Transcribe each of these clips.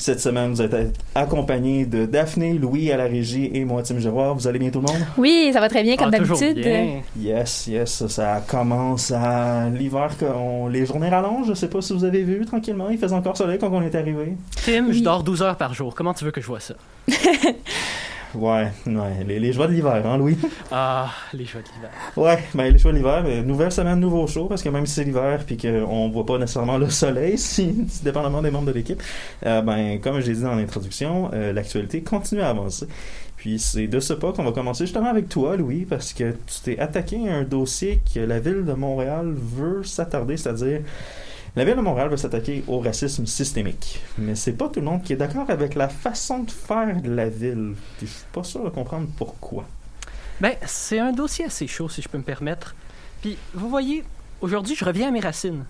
Cette semaine, vous êtes accompagné de Daphné, Louis à la régie et moi, Tim Giroir. Vous allez bien tout le monde? Oui, ça va très bien comme Ah, d'habitude. bien. Yes, yes, ça commence à l'hiver, qu'on- les journées rallongent. Je sais pas si vous avez vu tranquillement. Il faisait encore soleil quand on est arrivé. Tim, je dors 12 heures par jour. Comment tu veux que je vois ça? Ouais, ouais, les, les joies de l'hiver, hein, Louis? Ah, les joies de l'hiver. Ouais, ben les choix de l'hiver, nouvelle semaine, nouveau show, parce que même si c'est l'hiver puis qu'on voit pas nécessairement le soleil, si, si dépendamment des membres de l'équipe, euh, ben comme j'ai dit dans l'introduction, euh, l'actualité continue à avancer. Puis c'est de ce pas qu'on va commencer justement avec toi, Louis, parce que tu t'es attaqué à un dossier que la ville de Montréal veut s'attarder, c'est-à-dire la ville de Montréal veut s'attaquer au racisme systémique. Mais c'est pas tout le monde qui est d'accord avec la façon de faire de la ville. Je suis pas sûr de comprendre pourquoi. Ben, c'est un dossier assez chaud, si je peux me permettre. Puis, vous voyez, aujourd'hui, je reviens à mes racines.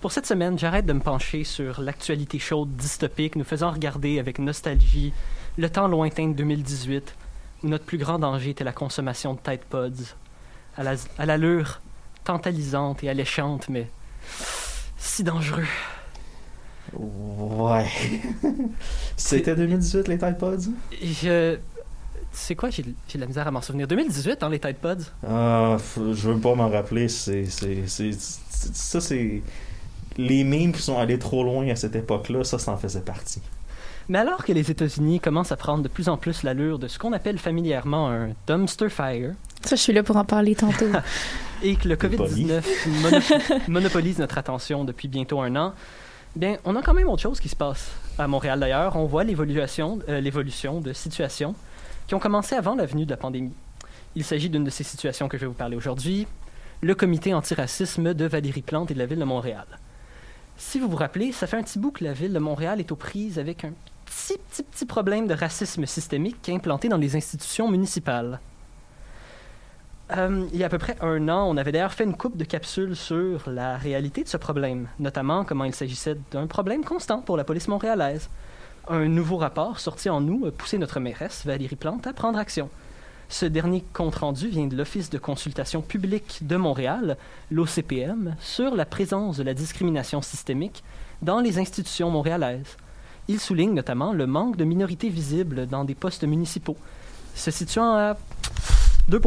Pour cette semaine, j'arrête de me pencher sur l'actualité chaude dystopique, nous faisant regarder avec nostalgie le temps lointain de 2018, où notre plus grand danger était la consommation de Tide Pods, à la- à l'allure tantalisante et alléchante, mais si dangereux. Ouais. C'était 2018 les Tide Pods? Je... C'est quoi? J'ai j'ai de la misère à m'en souvenir. 2018, hein, les Tide Pods? Ah, f- je veux pas m'en rappeler. C'est, c'est, c'est, c'est- ça, c'est les memes qui sont allés trop loin à cette époque-là. Ça, ça en faisait partie. Mais alors que les États-Unis commencent à prendre de plus en plus l'allure de ce qu'on appelle familièrement un dumpster fire, Ça, je suis là pour en parler tantôt. et que le T'es poli. COVID-19 mono- monopolise notre attention depuis bientôt un an, bien, on a quand même autre chose qui se passe. À Montréal d'ailleurs, on voit l'évolution, euh, l'évolution de situations qui ont commencé avant la venue de la pandémie. Il s'agit d'une de ces situations que je vais vous parler aujourd'hui, le comité antiracisme de Valérie Plante et de la ville de Montréal. Si vous vous rappelez, ça fait un petit bout que la ville de Montréal est aux prises avec un petit, petit, petit problème de racisme systémique qui est implanté dans les institutions municipales. Euh, il y a à peu près un an, on avait d'ailleurs fait une coupe de capsules sur la réalité de ce problème, notamment comment il s'agissait d'un problème constant pour la police montréalaise. Un nouveau rapport sorti en août a poussé notre mairesse, Valérie Plante, à prendre action. Ce dernier compte-rendu vient de l'Office de consultation publique de Montréal, l'OCPM, sur la présence de la discrimination systémique dans les institutions montréalaises. Il souligne notamment le manque de minorités visibles dans des postes municipaux, se situant à 2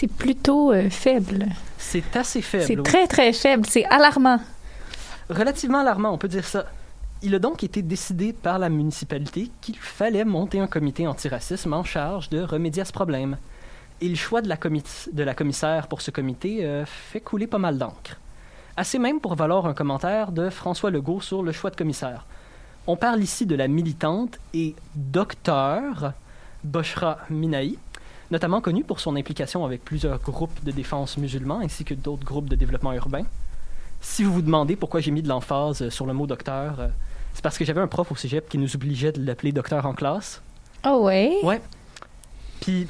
C'est plutôt euh, faible. C'est assez faible. C'est oui. très, très faible. C'est alarmant. Relativement alarmant, on peut dire ça. Il a donc été décidé par la municipalité qu'il fallait monter un comité antiracisme en charge de remédier à ce problème. Et le choix de la, de la commissaire pour ce comité euh, fait couler pas mal d'encre. Assez même pour valoir un commentaire de François Legault sur le choix de commissaire. On parle ici de la militante et docteur Boshra Minaï, notamment connue pour son implication avec plusieurs groupes de défense musulmans ainsi que d'autres groupes de développement urbain. Si vous vous demandez pourquoi j'ai mis de l'emphase euh, sur le mot docteur, euh, c'est parce que j'avais un prof au cégep qui nous obligeait de l'appeler docteur en classe. Oh ouais? Ouais. Puis,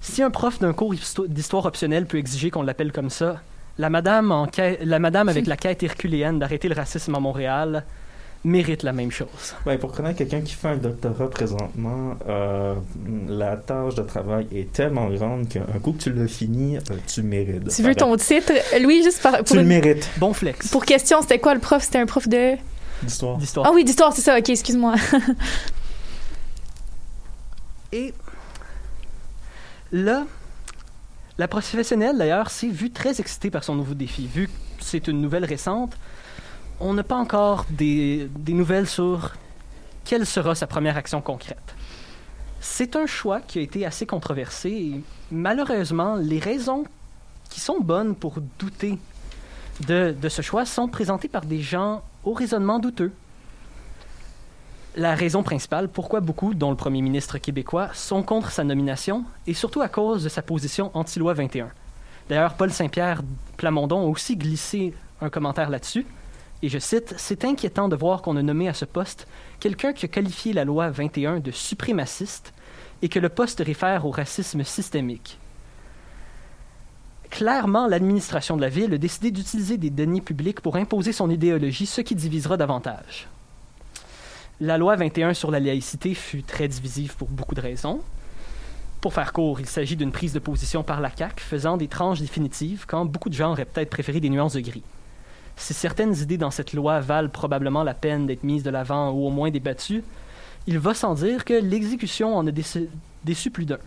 si un prof d'un cours histo- d'histoire optionnelle peut exiger qu'on l'appelle comme ça, la madame, en quai- la madame avec la quête herculéenne d'arrêter le racisme à Montréal mérite la même chose. Ben, pour connaître quelqu'un qui fait un doctorat présentement, euh, la tâche de travail est tellement grande qu'un coup que tu l'as fini, euh, tu mérites. Tu veux ton titre? Louis, juste par, Tu pour, le une- mérites. Bon flex. pour question, c'était quoi le prof? C'était un prof de... D'histoire. D'histoire. Ah oui, d'histoire, c'est ça. OK, excuse-moi. Et là, la professionnelle, d'ailleurs, s'est vue très excitée par son nouveau défi. Vu que c'est une nouvelle récente, on n'a pas encore des, nouvelles sur quelle sera sa première action concrète. C'est un choix qui a été assez controversé et malheureusement, les raisons qui sont bonnes pour douter de, de ce choix sont présentées par des gens au raisonnement douteux. La raison principale pourquoi beaucoup, dont le premier ministre québécois, sont contre sa nomination est surtout à cause de sa position anti-loi 21. D'ailleurs, Paul Saint-Pierre Plamondon a aussi glissé un commentaire là-dessus. Et je cite C'est inquiétant de voir qu'on a nommé à ce poste quelqu'un qui a qualifié la loi 21 de suprémaciste et que le poste réfère au racisme systémique. Clairement, l'administration de la ville a décidé d'utiliser des deniers publics pour imposer son idéologie, ce qui divisera davantage. La loi 21 sur la laïcité fut très divisive pour beaucoup de raisons. Pour faire court, il s'agit d'une prise de position par la CAQ faisant des tranches définitives quand beaucoup de gens auraient peut-être préféré des nuances de gris. Si certaines idées dans cette loi valent probablement la peine d'être mises de l'avant ou au moins débattues, il va sans dire que l'exécution en a déçu, déçu plus d'un.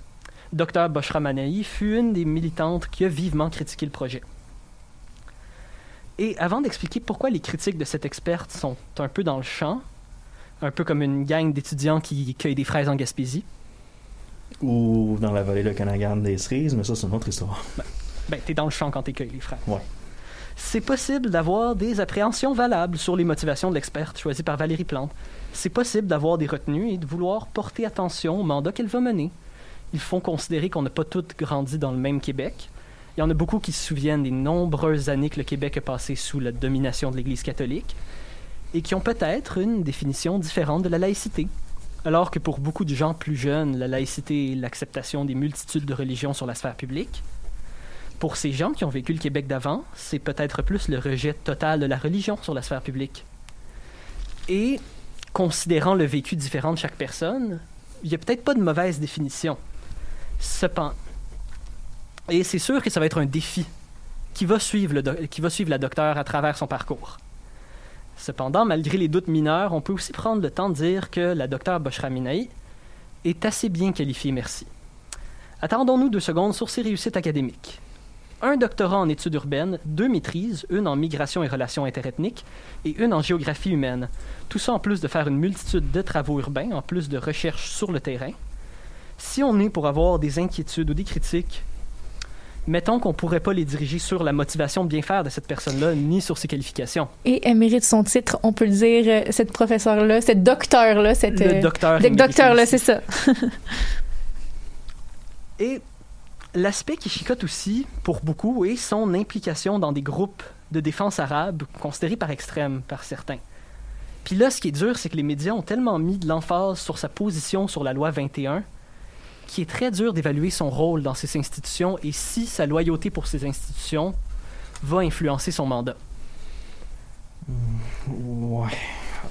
Dr Boshra Manaï fut une des militantes qui a vivement critiqué le projet. Et avant d'expliquer pourquoi les critiques de cette experte sont un peu dans le champ, un peu comme une gang d'étudiants qui cueillent des fraises en Gaspésie, Ou dans la vallée de Canagan des cerises, mais ça, c'est une autre histoire. ben, t'es dans le champ quand t'es cueilles les fraises. Ouais. C'est possible d'avoir des appréhensions valables sur les motivations de l'experte choisie par Valérie Plante. C'est possible d'avoir des retenues et de vouloir porter attention au mandat qu'elle va mener. Ils font considérer qu'on n'a pas toutes grandi dans le même Québec. Il y en a beaucoup qui se souviennent des nombreuses années que le Québec a passé sous la domination de l'Église catholique et qui ont peut-être une définition différente de la laïcité. Alors que pour beaucoup de gens plus jeunes, la laïcité est l'acceptation des multitudes de religions sur la sphère publique. Pour ces gens qui ont vécu le Québec d'avant, c'est peut-être plus le rejet total de la religion sur la sphère publique. Et, considérant le vécu différent de chaque personne, il n'y a peut-être pas de mauvaise définition. Cependant, et c'est sûr que ça va être un défi qui va suivre, la docteure à travers son parcours. Cependant, malgré les doutes mineurs, on peut aussi prendre le temps de dire que la docteure Boshra Minaï est assez bien qualifiée, merci. Attendons-nous deux secondes sur ses réussites académiques. Un doctorat en études urbaines, deux maîtrises, une en migration et relations interethniques et une en géographie humaine. Tout ça en plus de faire une multitude de travaux urbains, en plus de recherches sur le terrain. Si on est pour avoir des inquiétudes ou des critiques, mettons qu'on ne pourrait pas les diriger sur la motivation de bien faire de cette personne-là, ni sur ses qualifications. Et elle mérite son titre, on peut le dire, euh, cette professeure-là, cette docteur-là, cette... Le euh, docteur. le docteur-là, c'est ça. Et l'aspect qui chicote aussi, pour beaucoup, est son implication dans des groupes de défense arabe considérés par extrême par certains. Puis là, ce qui est dur, c'est que les médias ont tellement mis de l'emphase sur sa position sur la loi 21 qu'il est très dur d'évaluer son rôle dans ces institutions et si sa loyauté pour ces institutions va influencer son mandat. Ouais.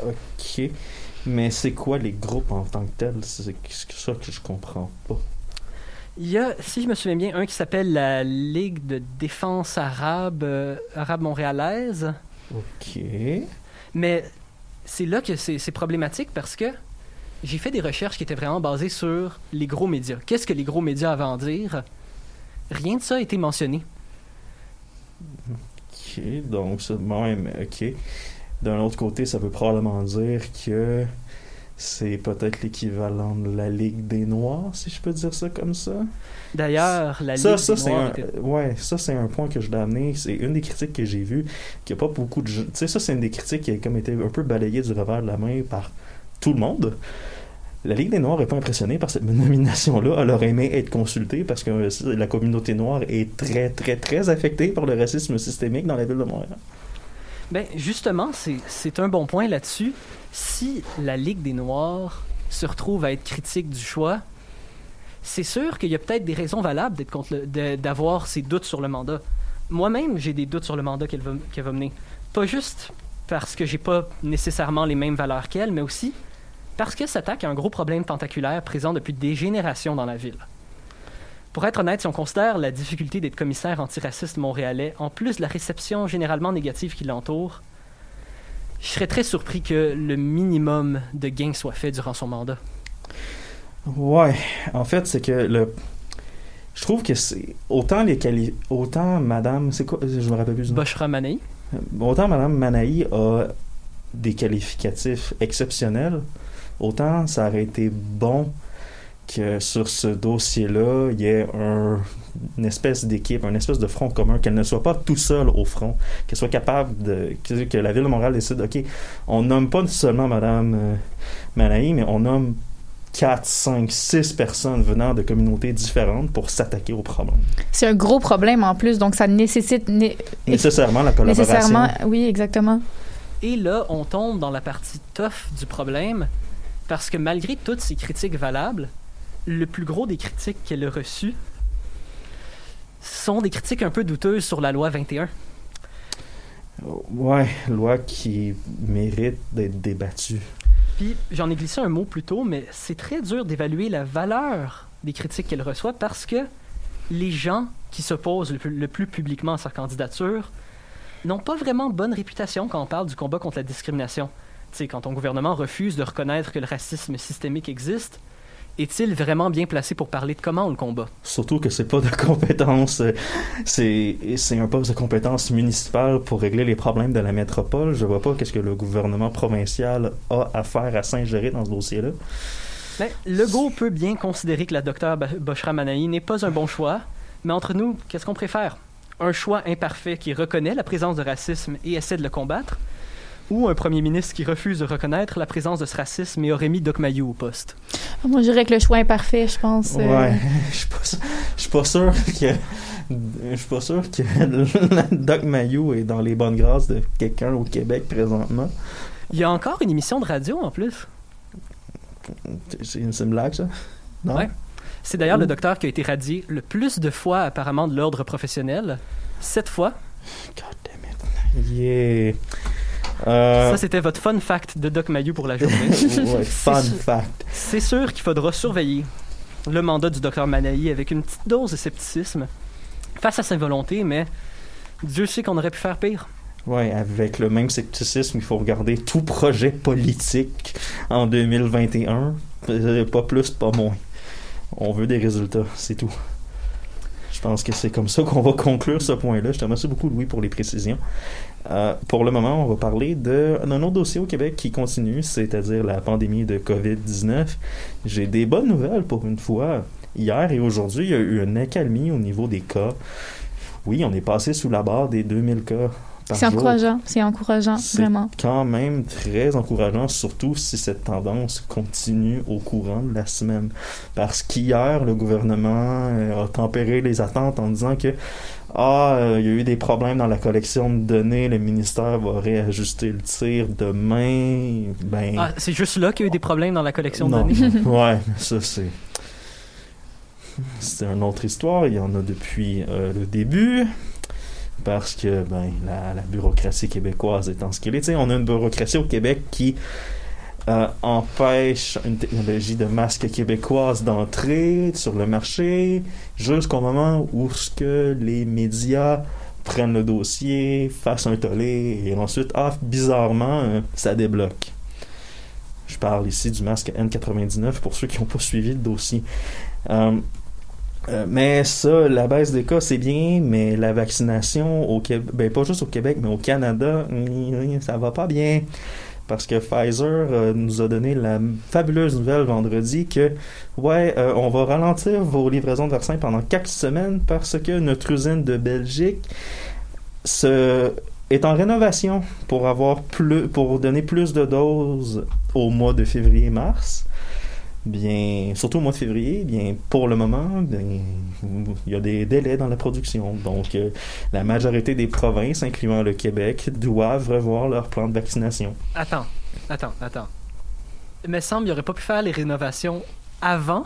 Ok. Mais c'est quoi les groupes en tant que tels? C'est ça que je comprends pas. Il y a, si je me souviens bien, un qui s'appelle la Ligue de défense arabe, euh, arabe montréalaise. Ok. Mais c'est là que c'est problématique parce que j'ai fait des recherches qui étaient vraiment basées sur les gros médias. Qu'est-ce que les gros médias avaient à en dire? Rien de ça a été mentionné. Ok. Donc, ça, même, ok. D'un autre côté, ça veut probablement dire que c'est peut-être l'équivalent de la Ligue des Noirs, si je peux dire ça comme ça. D'ailleurs, la Ligue ça des Noirs un, était- ouais, ça c'est un point que je dois amener. C'est une des critiques que j'ai vues, qu'il n'y a pas beaucoup de. Tu sais, ça c'est une des critiques qui a comme été un peu balayée du revers de la main par tout le monde. La Ligue des Noirs n'est pas impressionnée par cette nomination-là. Elle aurait aimé être consultée parce que euh, la communauté noire est très, très, très affectée par le racisme systémique dans la ville de Montréal. Ben, justement, c'est- un bon point là-dessus. Si la Ligue des Noirs se retrouve à être critique du choix, c'est sûr qu'il y a peut-être des raisons valables d'avoir ces doutes sur le mandat. Moi-même, j'ai des doutes sur le mandat qu'elle va, qu'elle va mener. Pas juste parce que j'ai pas nécessairement les mêmes valeurs qu'elle, mais aussi parce qu'elle s'attaque à un gros problème tentaculaire présent depuis des générations dans la ville. Pour être honnête, si on considère la difficulté d'être commissaire antiraciste montréalais, en plus de la réception généralement négative qui l'entoure, je serais très surpris que le minimum de gains soit fait durant son mandat. Ouais, en fait, c'est que le. Je trouve que c'est. Autant les quali... Autant madame. C'est quoi Je me rappelle plus. Boshra Manei, Autant Mme Manaï a des qualificatifs exceptionnels, autant ça aurait été bon que sur ce dossier-là, il y ait un, une espèce d'équipe, une espèce de front commun, qu'elle ne soit pas tout seule au front, qu'elle soit capable de. que, que la Ville de Montréal décide, OK, on nomme pas seulement Mme euh, Manaï, mais on nomme 4, 5, 6 personnes venant de communautés différentes pour s'attaquer au problème. C'est un gros problème en plus, donc ça nécessite né- Nécessairement la collaboration. nécessairement, oui, exactement. Et là, on tombe dans la partie tough du problème, parce que malgré toutes ces critiques valables, le plus gros des critiques qu'elle a reçues sont des critiques un peu douteuses sur la loi 21. Ouais, loi qui mérite d'être débattue. Puis j'en ai glissé un mot plus tôt, mais c'est très dur d'évaluer la valeur des critiques qu'elle reçoit parce que les gens qui s'opposent le, plus- le plus publiquement à sa candidature n'ont pas vraiment bonne réputation quand on parle du combat contre la discrimination. Tu sais, quand ton gouvernement refuse de reconnaître que le racisme systémique existe, est-il vraiment bien placé pour parler de comment on le combat? Surtout que c'est pas de compétence, euh, c'est c'est un poste de compétence municipale pour régler les problèmes de la métropole. Je vois pas qu'est-ce que le gouvernement provincial a à faire à s'ingérer dans ce dossier-là. Ben, Legault peut bien considérer que la docteure Boshra Manaï n'est pas un bon choix, mais entre nous, qu'est-ce qu'on préfère? Un choix imparfait qui reconnaît la présence de racisme et essaie de le combattre, ou un premier ministre qui refuse de reconnaître la présence de ce racisme et aurait mis Doc Mayou au poste? Moi, je dirais que le choix est parfait, je pense. euh, Ouais, je suis pas, je suis pas sûr que je suis pas sûr que Doc Mayou est dans les bonnes grâces de quelqu'un au Québec présentement. Il y a encore une émission de radio en plus. C'est c'est une blague ça? Non? Ouais. C'est d'ailleurs le docteur qui a été radié le plus de fois apparemment de l'ordre professionnel. Sept fois. God damn it. Yeah. Euh, Ça, c'était votre fun fact de Doc Mayou pour la journée. ouais, fun fact. C'est sûr qu'il faudra surveiller le mandat du docteur Manaï avec une petite dose de scepticisme face à sa volonté, mais Dieu sait qu'on aurait pu faire pire. Ouais, avec le même scepticisme, il faut regarder tout projet politique en 2021. Euh, Pas plus, pas moins. On veut des résultats, c'est tout. Je pense que c'est comme ça qu'on va conclure ce point-là. Je te remercie beaucoup, Louis, pour les précisions. Euh, pour le moment, on va parler d'un autre dossier au Québec qui continue, c'est-à-dire la pandémie de COVID-19. J'ai des bonnes nouvelles pour une fois. Hier et aujourd'hui, il y a eu une accalmie au niveau des cas. Oui, on est passé sous la barre des 2000 cas C'est encourageant, c'est encourageant, C'est vraiment. quand même très encourageant, surtout si cette tendance continue au courant de la semaine. Parce qu'hier, le gouvernement euh, a tempéré les attentes en disant que ah, euh, il y a eu des problèmes dans la collection de données, le ministère va réajuster le tir demain. Ben, Ah, c'est juste là qu'il y a eu des problèmes dans la collection de non. données? ouais, ça c'est. C'est une autre histoire. Il y en a depuis euh, le début. Parce que ben, la, la bureaucratie québécoise étant ce qu'elle est. On a une bureaucratie au Québec qui euh, empêche une technologie de masque québécoise d'entrer sur le marché jusqu'au moment où ce que les médias prennent le dossier, fassent un tollé et ensuite, ah, bizarrement, euh, ça débloque. Je parle ici du masque N99 pour ceux qui n'ont pas suivi le dossier. Euh, euh, mais ça, la baisse des cas, c'est bien, mais la vaccination au Québec, ben pas juste au Québec, mais au Canada, ça va pas bien. Parce que Pfizer euh, nous a donné la fabuleuse nouvelle vendredi que, ouais, euh, on va ralentir vos livraisons de vaccins pendant quelques semaines parce que notre usine de Belgique se, est en rénovation pour avoir plus, pour donner plus de doses au mois de février-mars. Bien, surtout au mois de février, bien, pour le moment, bien, il y a des délais dans la production. Donc, euh, la majorité des provinces, incluant le Québec, doivent revoir leur plan de vaccination. Attends, attends, attends. Il me semble qu'il n'aurait pas pu faire les rénovations avant.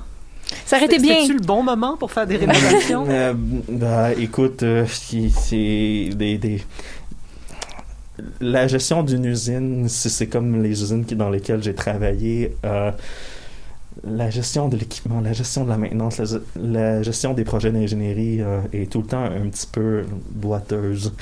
Ça aurait été bien. C'était-tu le bon moment pour faire des rénovations? Euh, bah, écoute, euh, c'est c'est des, des- La gestion d'une usine, c'est c'est comme les usines qui, dans lesquelles j'ai travaillé. euh, la gestion de l'équipement, la gestion de la maintenance, la, la gestion des projets d'ingénierie euh, est tout le temps un petit peu boiteuse.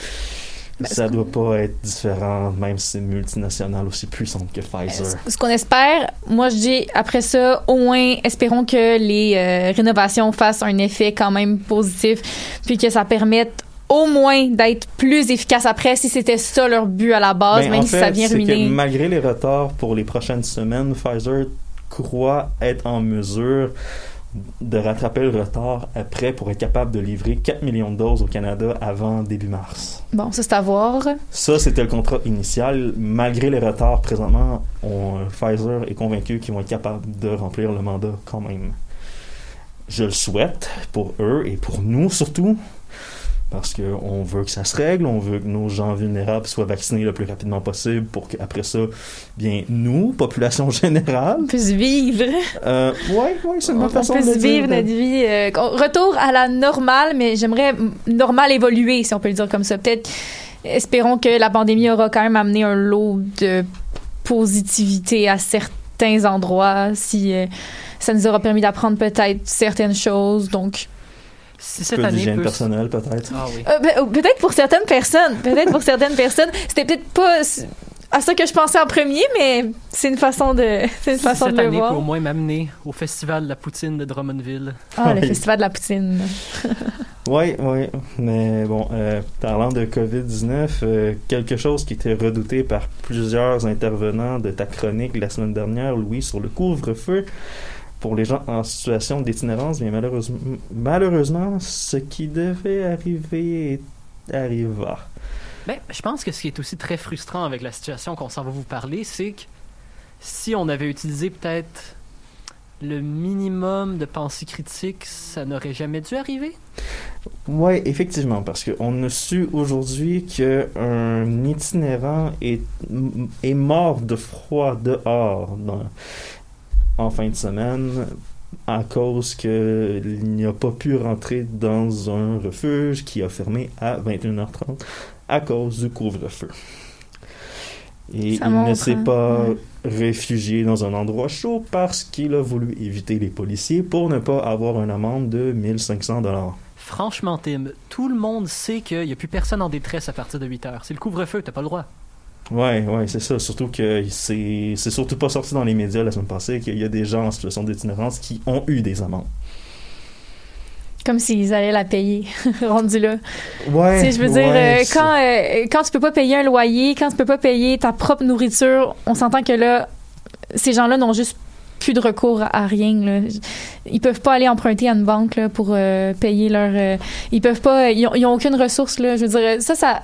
Ben, Ça doit pas être différent, même si c'est une multinationale aussi puissante que Pfizer. Ce qu'on espère, moi je dis après ça, au moins espérons que les euh, rénovations fassent un effet quand même positif, puis que ça permette au moins d'être plus efficaces après si c'était ça leur but à la base, Ben, même en si ça vient c'est que ruiner. malgré les retards pour les prochaines semaines, Pfizer croit être en mesure de rattraper le retard après pour être capable de livrer 4 millions de doses au Canada avant début mars. Bon, ça c'est à voir. Ça, c'était le contrat initial. Malgré les retards, présentement, on- Pfizer est convaincu qu'ils vont être capables de remplir le mandat quand même. Je le souhaite pour eux et pour nous surtout, parce qu'on veut que ça se règle, on veut que nos gens vulnérables soient vaccinés le plus rapidement possible pour qu'après ça, bien, nous, population générale, puisse vivre. euh, ouais, ouais, c'est une On bonne façon de le dire. vivre notre vie. euh, retour à la normale, mais j'aimerais normale évoluer, si on peut le dire comme ça. Peut-être, espérons que la pandémie aura quand même amené un lot de positivité à certains endroits, si euh, ça nous aura permis d'apprendre peut-être certaines choses. Donc, Si Un cette peu année d'hygiène peut... personnelle, peut-être? Ah oui. Euh, pe- peut-être pour certaines personnes, peut-être pour certaines personnes, c'était peut-être pas à ça que je pensais en premier, mais c'est une façon de, c'est une Si façon cette de le année peut au moins m'amener au festival de la poutine de Drummondville. Ah, le festival de la poutine. Oui, oui, mais bon, euh, parlant de COVID-19, euh, quelque chose qui était redouté par plusieurs intervenants de ta chronique la semaine dernière, Louis, sur le couvre-feu pour les gens en situation d'itinérance, mais malheureusement, malheureusement, ce qui devait arriver arriva. Ben, je pense que ce qui est aussi très frustrant avec la situation qu'on s'en va vous parler, c'est que si on avait utilisé peut-être le minimum de pensée critique, ça n'aurait jamais dû arriver. Oui, effectivement, parce qu'on a su aujourd'hui qu'un itinérant est, est mort de froid dehors dans- en fin de semaine à cause qu'il n'a pas pu rentrer dans un refuge qui a fermé à 21h30 à cause du couvre-feu. Et Ça il ne s'est hein. pas réfugié dans un endroit chaud parce qu'il a voulu éviter les policiers pour ne pas avoir une amende de 1500 dollars. Franchement, Tim, tout le monde sait qu'il n'y a plus personne en détresse à partir de 8 heures. C'est le couvre-feu, t'as pas le droit. Ouais, ouais, c'est ça. Surtout que c'est surtout pas sorti dans les médias la semaine passée qu'il y a des gens en situation d'itinérance qui ont eu des amendes. Comme s'ils allaient la payer, rendu là. Ouais. Tu sais, je veux dire, ouais, euh, quand, euh, quand tu peux pas payer un loyer, quand tu peux pas payer ta propre nourriture, on s'entend que là, ces gens-là n'ont juste plus de recours à rien. Là. Ils peuvent pas aller emprunter à une banque là, pour euh, payer leur. euh, ils peuvent pas. Ils ont, ils ont aucune ressource. Là. Je veux dire, ça, ça.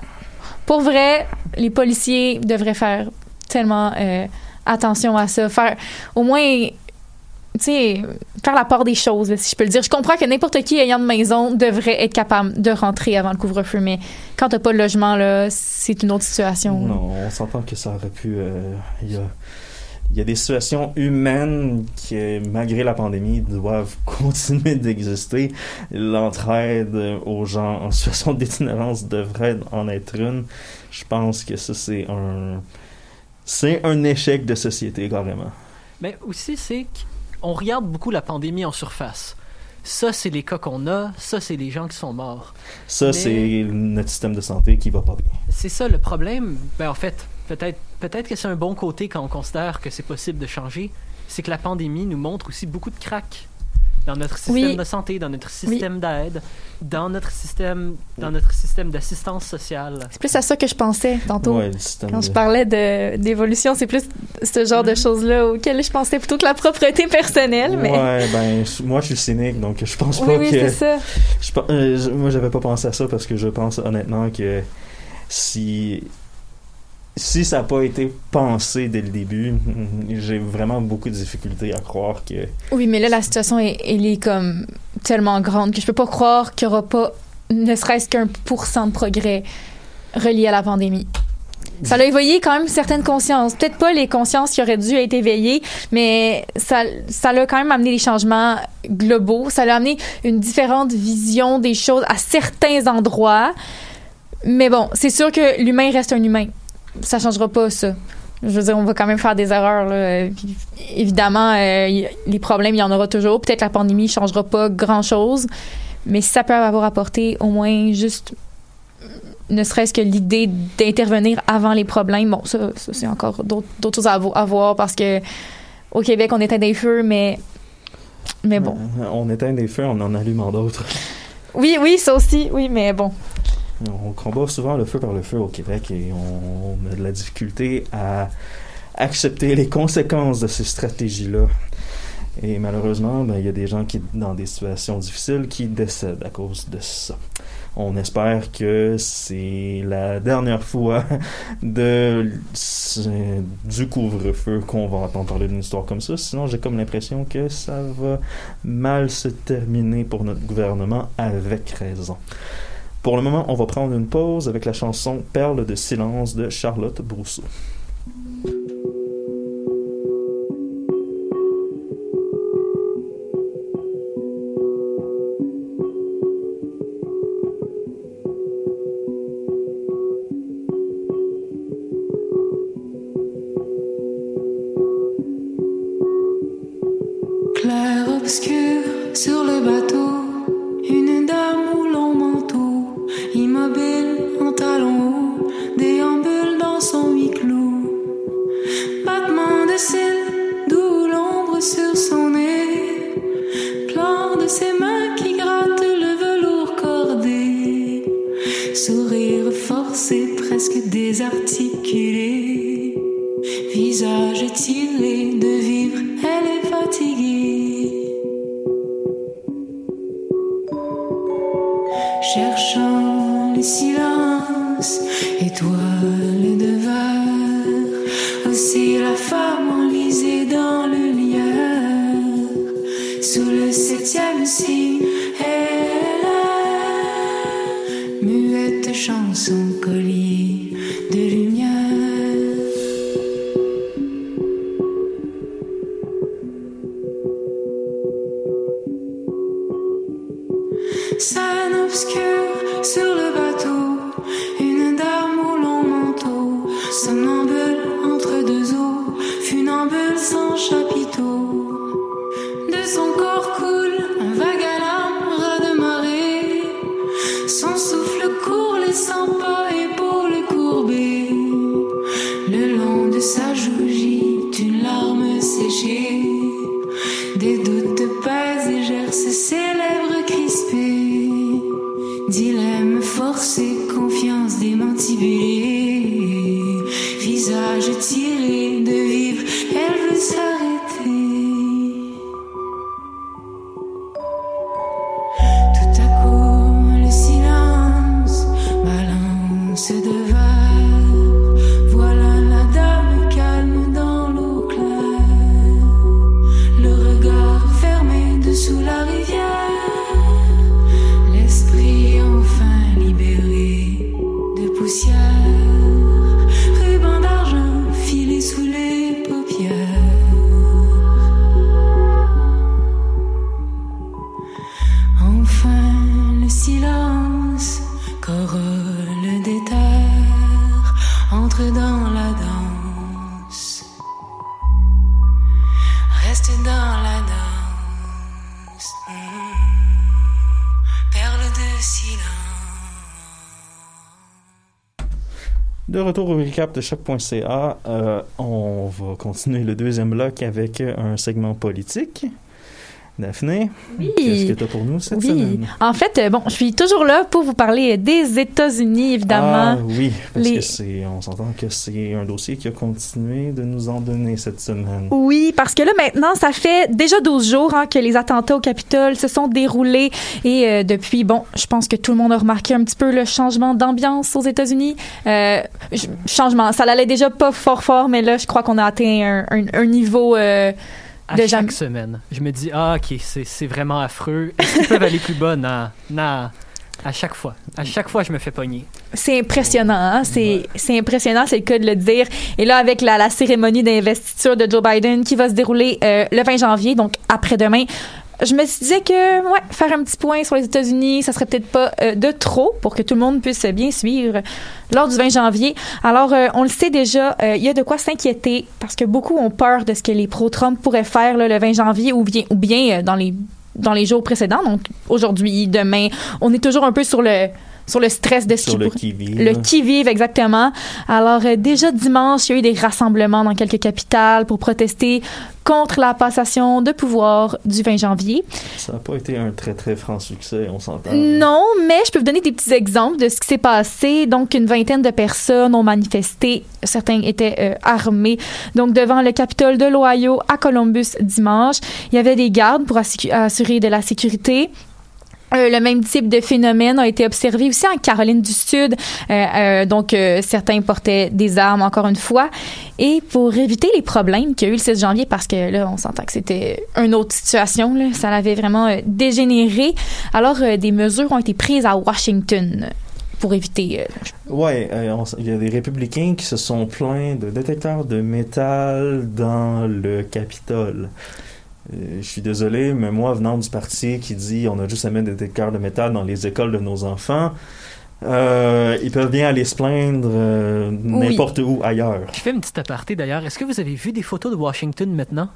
Pour vrai, les policiers devraient faire tellement euh, attention à ça. Faire au moins. Tu sais, faire la part des choses, si je peux le dire. Je comprends que n'importe qui ayant de maison devrait être capable de rentrer avant le couvre-feu, mais quand t'as pas de logement, là, c'est une autre situation. Non, on s'entend que ça aurait pu. euh, y, a, il y a des situations humaines qui, malgré la pandémie, doivent continuer d'exister. L'entraide aux gens en situation d'itinérance devrait en être une. Je pense que ça, c'est un. C'est un échec de société, carrément. Mais aussi, c'est qu'on regarde beaucoup la pandémie en surface. Ça, c'est les cas qu'on a. Ça, c'est les gens qui sont morts. Ça, Mais- c'est notre système de santé qui va pas bien. C'est ça le problème. Ben, en fait, peut-être peut-être que c'est un bon côté quand on considère que c'est possible de changer. C'est que la pandémie nous montre aussi beaucoup de cracks dans notre système Oui. de santé, dans notre système d'aide, dans notre système, dans notre système d'assistance sociale. C'est plus à ça que je pensais tantôt. Ouais, le système Quand de- je parlais de d'évolution, c'est plus ce genre de Mhm. choses-là auxquelles je pensais plutôt que la propreté personnelle. Mais... Ouais, ben, moi, je suis cynique, donc je pense oui, pas oui, que. c'est ça. Je, euh, je- moi, j'avais pas pensé à ça parce que je pense honnêtement que si si ça n'a pas été pensé dès le début, j'ai vraiment beaucoup de difficultés à croire que. Oui, mais là, la situation, est, elle est comme tellement grande que je peux pas croire qu'il y aura pas ne serait-ce qu'un pour cent de progrès relié à la pandémie. Ça a éveillé quand même certaines consciences. Peut-être pas les consciences qui auraient dû être éveillées, mais ça, ça l'a quand même amené des changements globaux. Ça l'a amené une différente vision des choses à certains endroits. Mais bon, c'est sûr que l'humain reste un humain. Ça changera pas ça. Je veux dire, on va quand même faire des erreurs. Là. Puis, évidemment, euh, y- les problèmes, il y en aura toujours. Peut-être la pandémie changera pas grand-chose. Mais si ça peut avoir apporté au moins juste ne serait-ce que l'idée d'intervenir avant les problèmes, bon, ça, ça, c'est encore d'autres choses à, voir parce que au Québec, on éteint des feux, mais, mais bon. Euh, On éteint des feux, on en allume en d'autres. Oui, oui, ça aussi, oui, mais bon. On combat souvent le feu par le feu au Québec et on a de la difficulté à accepter les conséquences de ces stratégies-là. Et malheureusement, ben, il y a des gens qui, dans des situations difficiles, qui décèdent à cause de ça. On espère que c'est la dernière fois de, du couvre-feu qu'on va entendre parler d'une histoire comme ça. Sinon, j'ai comme l'impression que ça va mal se terminer pour notre gouvernement avec raison. Pour le moment, on va prendre une pause avec la chanson Perle de silence de Charlotte Brousseau. Retour au recap de choc.ca. Euh, on va continuer le deuxième bloc avec un segment politique. Daphné, oui. qu'est-ce que tu as pour nous cette oui. En fait, euh, bon, je suis toujours là pour vous parler des États-Unis, évidemment. Ah oui, parce que c'est, on s'entend que c'est un dossier qui a continué de nous en donner cette semaine. Oui, parce que là, maintenant, ça fait déjà 12 jours hein, que les attentats au Capitole se sont déroulés et euh, depuis, bon, je pense que tout le monde a remarqué un petit peu le changement d'ambiance aux États-Unis. Euh, changement, ça l'allait déjà pas fort fort, mais là, je crois qu'on a atteint un, un, niveau... Euh, à chaque semaine. Je me dis, ah, ok, c'est vraiment affreux. Est-ce qu'ils peuvent aller plus bas? Non, non. À chaque fois. À chaque fois, je me fais pogner. C'est impressionnant. Hein? C'est impressionnant, c'est le cas de le dire. Et là, avec la, la cérémonie d'investiture de Joe Biden qui va se dérouler euh, le 20 janvier, donc après-demain, je me disais que ouais, faire un petit point sur les États-Unis, ça serait peut-être pas euh, de trop pour que tout le monde puisse bien suivre lors du 20 janvier. Alors, euh, on le sait déjà, euh, il y a de quoi s'inquiéter parce que beaucoup ont peur de ce que les pro-Trump pourraient faire le 20 janvier ou bien, ou bien dans les dans les jours précédents. Donc aujourd'hui, demain, on est toujours un peu sur le sur le stress de ce Sur qui le qui-vive. le qui-vive, exactement. Alors, euh, déjà dimanche, il y a eu des rassemblements dans quelques capitales pour protester contre la passation de pouvoir du 20 janvier. Ça n'a pas été un très très franc succès, on s'entend. Non, mais je peux vous donner des petits exemples de ce qui s'est passé. Donc, une vingtaine de personnes ont manifesté. Certains étaient euh, armés. Donc, devant le Capitole de l'Ohio à Columbus dimanche, il y avait des gardes pour assu- assurer de la sécurité. Euh, le même type de phénomène a été observé aussi en Caroline du Sud. Euh, euh, donc, certains portaient des armes, encore une fois. Et pour éviter les problèmes qu'il y a eu le 6 janvier, parce que là, on s'entend que c'était une autre situation, là, ça l'avait vraiment dégénéré. Alors, des mesures ont été prises à Washington pour éviter. s- il y a des républicains qui se sont plaints de détecteurs de métal dans le Capitole. Euh, je suis désolé, mais moi, venant du parti qui dit on a juste à mettre des détecteurs de métal dans les écoles de nos enfants, euh, ils peuvent bien aller se plaindre euh, n'importe où ailleurs. Je fais une petite aparté d'ailleurs. Est-ce que vous avez vu des photos de Washington maintenant?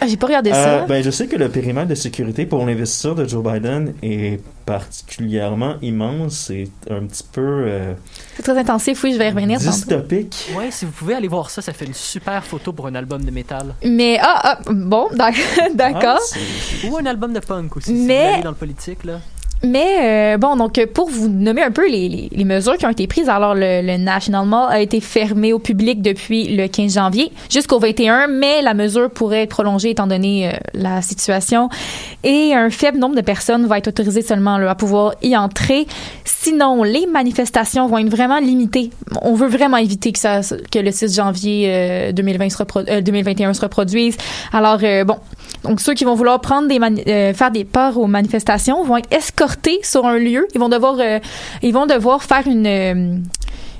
Ah, j'ai pas regardé Euh, ça. ben, je sais que le périmètre de sécurité pour l'investisseur de Joe Biden est particulièrement immense. C'est un petit peu euh, C'est très intensif, oui, je vais y revenir dystopique. Ouais, si vous pouvez aller voir ça, ça fait une super photo pour un album de métal. Mais, ah, ah, bon, d'ac- d'accord. Ah, Ou un album de punk aussi, si Mais- vous allez dans le politique, là. Mais euh, bon, donc pour vous nommer un peu les, les, les mesures qui ont été prises, alors le, le National Mall a été fermé au public depuis le 15 janvier jusqu'au 21, mais la mesure pourrait être prolongée étant donné euh, la situation. Et un faible nombre de personnes va être autorisé seulement là, à pouvoir y entrer. Sinon, les manifestations vont être vraiment limitées. On veut vraiment éviter que, ça, que le 6 janvier euh, 2020 se repro- euh, 2021 se reproduise. Alors, euh, bon, donc ceux qui vont vouloir prendre des euh, faire des parts aux manifestations vont être escortés sur un lieu. Ils vont devoir euh, ils vont devoir faire une euh,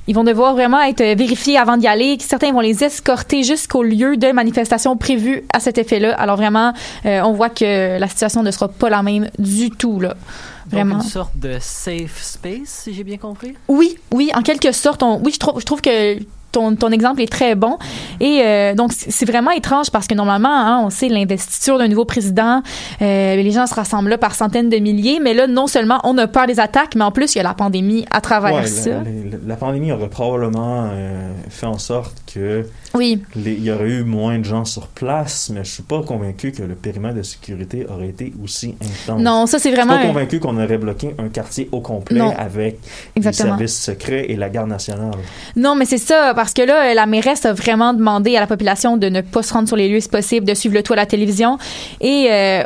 ils vont devoir vraiment être vérifiés avant d'y aller. Certains vont les escorter jusqu'au lieu de manifestation prévu à cet effet-là. Alors vraiment, on voit que la situation ne sera pas la même du tout là. Donc, Vraiment. une sorte de safe space, si j'ai bien compris? Oui, oui, en quelque sorte. On, oui, je trouve, je trouve que ton, ton exemple est très bon. Et euh, donc, c'est vraiment étrange parce que normalement, hein, on sait l'investiture d'un nouveau président, euh, les gens se rassemblent là par centaines de milliers, mais là, non seulement on a peur des attaques, mais en plus, il y a la pandémie à travers Ouais, ça. la, la- la pandémie aurait probablement euh, fait en sorte que Oui, les- il y aurait eu moins de gens sur place, mais je suis pas convaincu que le périmètre de sécurité aurait été aussi intense. non, ça, c'est Je suis vraiment... pas convaincu qu'on aurait bloqué un quartier au complet Non. avec Exactement. les services secrets et la garde nationale. Non, mais c'est ça, parce que là, la mairesse a vraiment demandé à la population de ne pas se rendre sur les lieux si possible, de suivre le tout à la télévision. Et euh,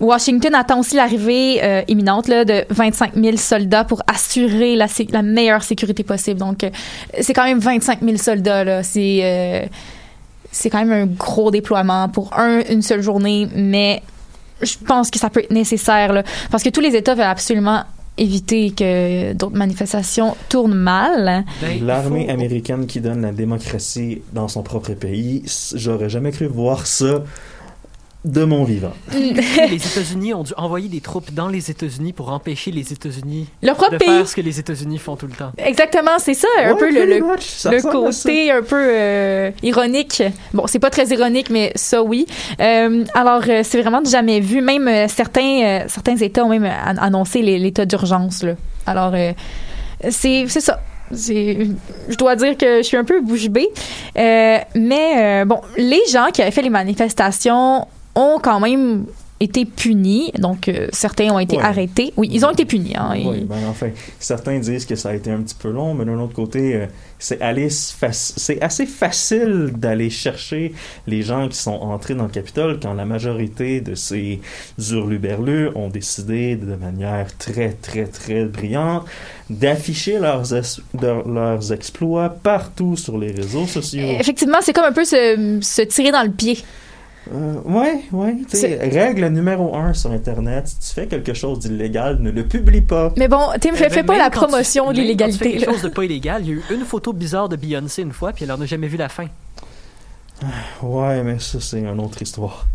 Washington attend aussi l'arrivée euh, imminente là, de 25 000 soldats pour assurer la, meilleure sécurité possible. Donc, euh, c'est quand même 25 000 soldats, là. C'est... euh, c'est quand même un gros déploiement pour un, une seule journée, mais je pense que ça peut être nécessaire, là, parce que tous les États veulent absolument éviter que d'autres manifestations tournent mal. Ben, L'armée faut- américaine qui donne la démocratie dans son propre pays, j'aurais jamais cru voir ça de mon vivant. les États-Unis ont dû envoyer des troupes dans les États-Unis pour empêcher les États-Unis Leur propre de pays. faire ce que les États-Unis font tout le temps. Exactement, c'est ça, un Ouais, peu le, le, côté un peu euh, ironique. Bon, c'est pas très ironique, mais ça, oui. Euh, alors, euh, c'est vraiment du jamais vu. Même euh, certains, euh, certains États ont même an- annoncé les- l'état d'urgence. là. Alors, euh, c'est c'est ça. Je dois dire que je suis un peu bouche bée. Euh, mais, euh, bon, les gens qui avaient fait les manifestations ont quand même été punis. Donc, euh, certains ont été Ouais. arrêtés. Oui, ils ont été punis. Hein, Oui, ben enfin, certains disent que ça a été un petit peu long, mais d'un autre côté, euh, c'est assez facile d'aller chercher les gens qui sont entrés dans le Capitole quand la majorité de ces hurluberlus ont décidé de manière très, très, très brillante d'afficher leurs, leurs exploits partout sur les réseaux sociaux. Effectivement, c'est comme un peu se, se tirer dans le pied. Euh, ouais, ouais. Règle numéro un sur Internet, si tu fais quelque chose d'illégal, ne le publie pas. Mais bon, Tim, fais, Eh ben, fais pas la tu- promotion de tu fais l'illégalité. quelque là. chose de pas illégal. Il y a eu une photo bizarre de Beyoncé une fois, puis elle en a jamais vu la fin. Ouais, mais ça, c'est une autre histoire.